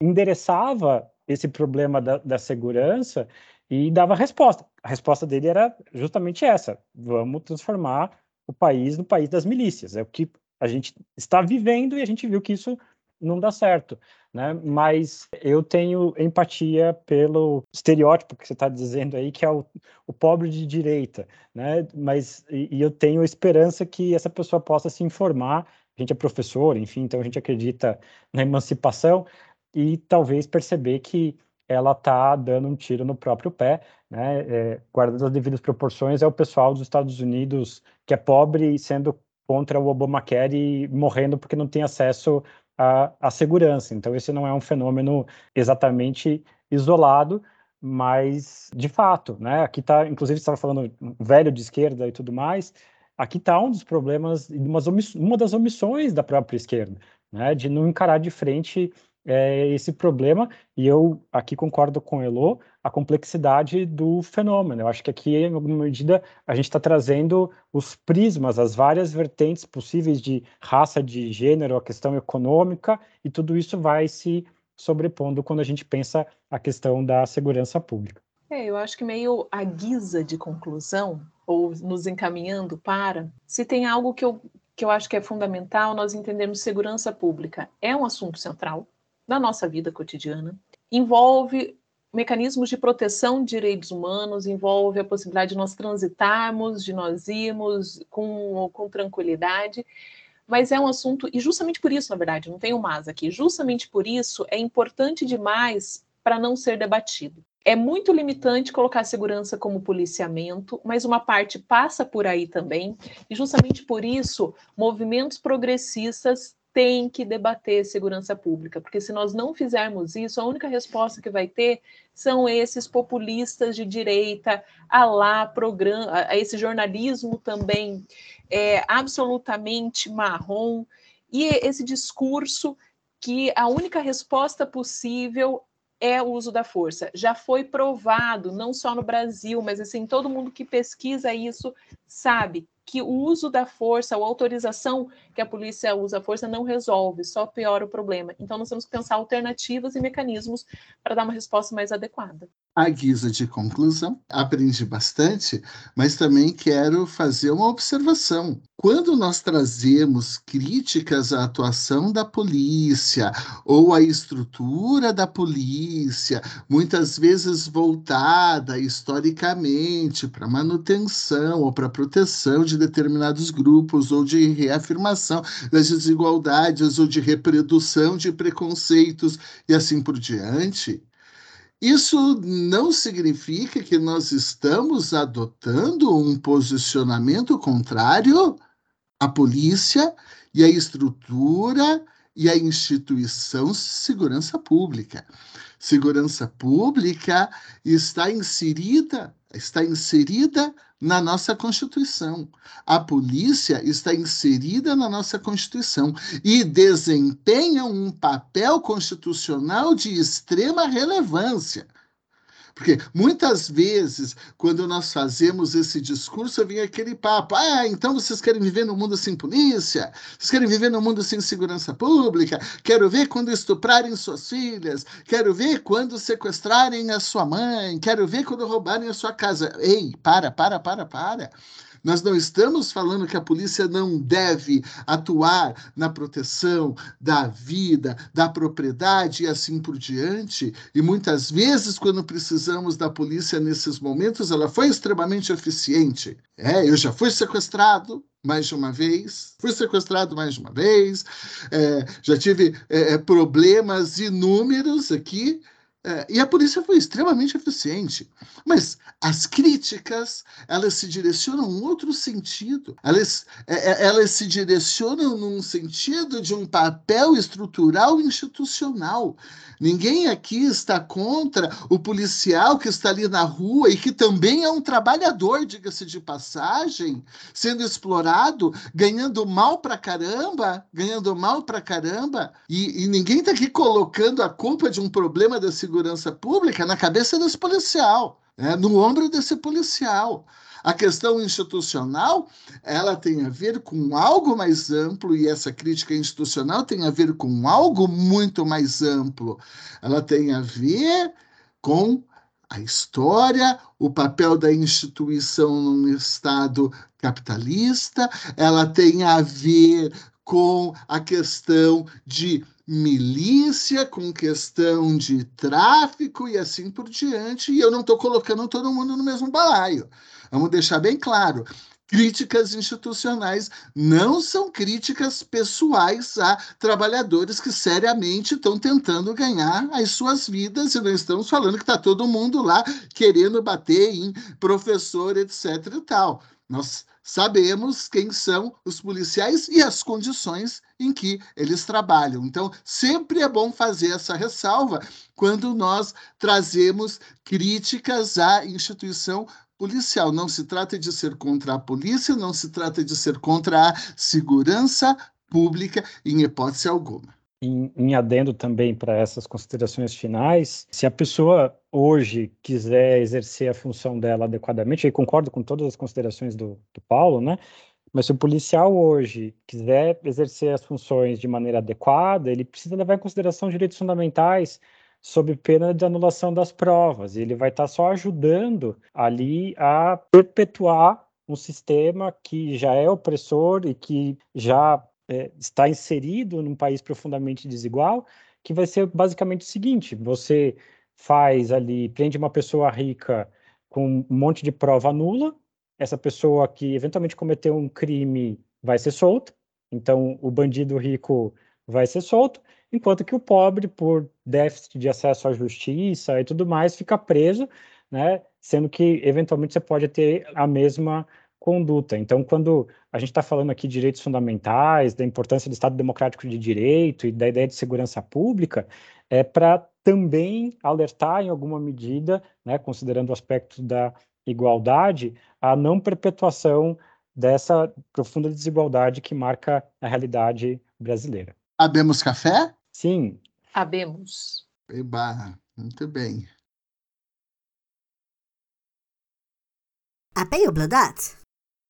[SPEAKER 3] endereçava esse problema da, da segurança e dava resposta. A resposta dele era justamente essa: vamos transformar o país no país das milícias. É o que a gente está vivendo e a gente viu que isso não dá certo né? Mas eu tenho empatia pelo estereótipo que você está dizendo aí, que é o, o, pobre de direita, né? Mas e, e, eu tenho esperança que essa pessoa possa se informar. A gente é professor, enfim, então a gente acredita na emancipação e talvez perceber que ela está dando um tiro no próprio pé, né? É, guardando as devidas proporções, é o pessoal dos Estados Unidos que é pobre sendo contra o Obamacare e morrendo porque não tem acesso a, a segurança. Então, esse não é um fenômeno exatamente isolado, mas de fato, né? Aqui está, inclusive, estava falando velho de esquerda e tudo mais. Aqui está um dos problemas, uma das omissões da própria esquerda, né? De não encarar de frente é, esse problema, e eu aqui concordo com o Elo, a complexidade do fenômeno. Eu acho que aqui, em alguma medida, a gente está trazendo os prismas, as várias vertentes possíveis de raça, de gênero, a questão econômica, e tudo isso vai se sobrepondo quando a gente pensa a questão da segurança pública.
[SPEAKER 2] É, eu acho que meio a guisa de conclusão, ou nos encaminhando para, se tem algo que eu, que eu acho que é fundamental nós entendermos segurança pública. É um assunto central da nossa vida cotidiana, envolve mecanismos de proteção de direitos humanos, envolve a possibilidade de nós transitarmos, de nós irmos com, com tranquilidade, mas é um assunto, e justamente por isso, na verdade, não tem um mas aqui, justamente por isso é importante demais para não ser debatido. É muito limitante colocar a segurança como policiamento, mas uma parte passa por aí também, e justamente por isso, movimentos progressistas tem que debater segurança pública, porque se nós não fizermos isso, a única resposta que vai ter são esses populistas de direita, a lá programa, a esse jornalismo também é, absolutamente marrom, e esse discurso que a única resposta possível é o uso da força. Já foi provado, não só no Brasil, mas assim, todo mundo que pesquisa isso sabe que o uso da força, ou autorização que a polícia usa a força não resolve, só piora o problema. Então nós temos que pensar alternativas e mecanismos para dar uma resposta mais adequada
[SPEAKER 1] à guisa de conclusão. Aprendi bastante, mas também quero fazer uma observação. Quando nós trazemos críticas à atuação da polícia ou à estrutura da polícia, muitas vezes voltada historicamente para manutenção ou para proteção de determinados grupos ou de reafirmação das desigualdades ou de reprodução de preconceitos e assim por diante, isso não significa que nós estamos adotando um posicionamento contrário à polícia e à estrutura e à instituição segurança pública. Segurança pública está inserida, está inserida na nossa Constituição. A polícia está inserida na nossa Constituição e desempenha um papel constitucional de extrema relevância. Porque muitas vezes, quando nós fazemos esse discurso, vem aquele papo: ah, então vocês querem viver num mundo sem polícia? Vocês querem viver num mundo sem segurança pública? Quero ver quando estuprarem suas filhas? Quero ver quando sequestrarem a sua mãe? Quero ver quando roubarem a sua casa? Ei, para, para, para, para. Nós não estamos falando que a polícia não deve atuar na proteção da vida, da propriedade e assim por diante. E muitas vezes, quando precisamos da polícia nesses momentos, ela foi extremamente eficiente. É, eu já fui sequestrado, mais de uma vez, fui sequestrado mais de uma vez, é, já tive é, é problemas inúmeros aqui é, e a polícia foi extremamente eficiente. Mas as críticas, elas se direcionam em outro sentido. Elas, é, é, elas se direcionam num sentido de um papel estrutural institucional. Ninguém aqui está contra o policial que está ali na rua e que também é um trabalhador, diga-se de passagem, sendo explorado, ganhando mal pra caramba, ganhando mal pra caramba. E, e ninguém está aqui colocando a culpa de um problema da segurança pública na cabeça desse policial, né? no ombro desse policial. A questão institucional, ela tem a ver com algo mais amplo e essa crítica institucional tem a ver com algo muito mais amplo. Ela tem a ver com a história, o papel da instituição num Estado capitalista, ela tem a ver com a questão de milícia, com questão de tráfico e assim por diante. E eu não estou colocando todo mundo no mesmo balaio. Vamos deixar bem claro. Críticas institucionais não são críticas pessoais a trabalhadores que seriamente estão tentando ganhar as suas vidas e não estamos falando que está todo mundo lá querendo bater em professor, etc. e tal. Nós sabemos quem são os policiais e as condições em que eles trabalham. Então, sempre é bom fazer essa ressalva quando nós trazemos críticas à instituição policial. Não se trata de ser contra a polícia, não se trata de ser contra a segurança pública, em hipótese alguma.
[SPEAKER 3] Em, em adendo também para essas considerações finais, se a pessoa hoje quiser exercer a função dela adequadamente, e concordo com todas as considerações do, do Paulo, né? Mas se o policial hoje quiser exercer as funções de maneira adequada, ele precisa levar em consideração direitos fundamentais sob pena de anulação das provas. Ele vai estar só ajudando ali a perpetuar um sistema que já é opressor e que já é, está inserido num país profundamente desigual, que vai ser basicamente o seguinte: você faz ali, prende uma pessoa rica com um monte de prova nula, essa pessoa que eventualmente cometeu um crime vai ser solta, então o bandido rico vai ser solto, enquanto que o pobre, por déficit de acesso à justiça e tudo mais, fica preso, né? Sendo que eventualmente você pode ter a mesma conduta. Então, quando a gente está falando aqui de direitos fundamentais, da importância do Estado democrático de direito e da ideia de segurança pública, é para também alertar, em alguma medida, né, considerando o aspecto da igualdade, a não perpetuação dessa profunda desigualdade que marca a realidade brasileira.
[SPEAKER 1] Abemos café?
[SPEAKER 3] Sim.
[SPEAKER 2] Abemos.
[SPEAKER 1] Eba, muito bem.
[SPEAKER 4] Apei o Blodat?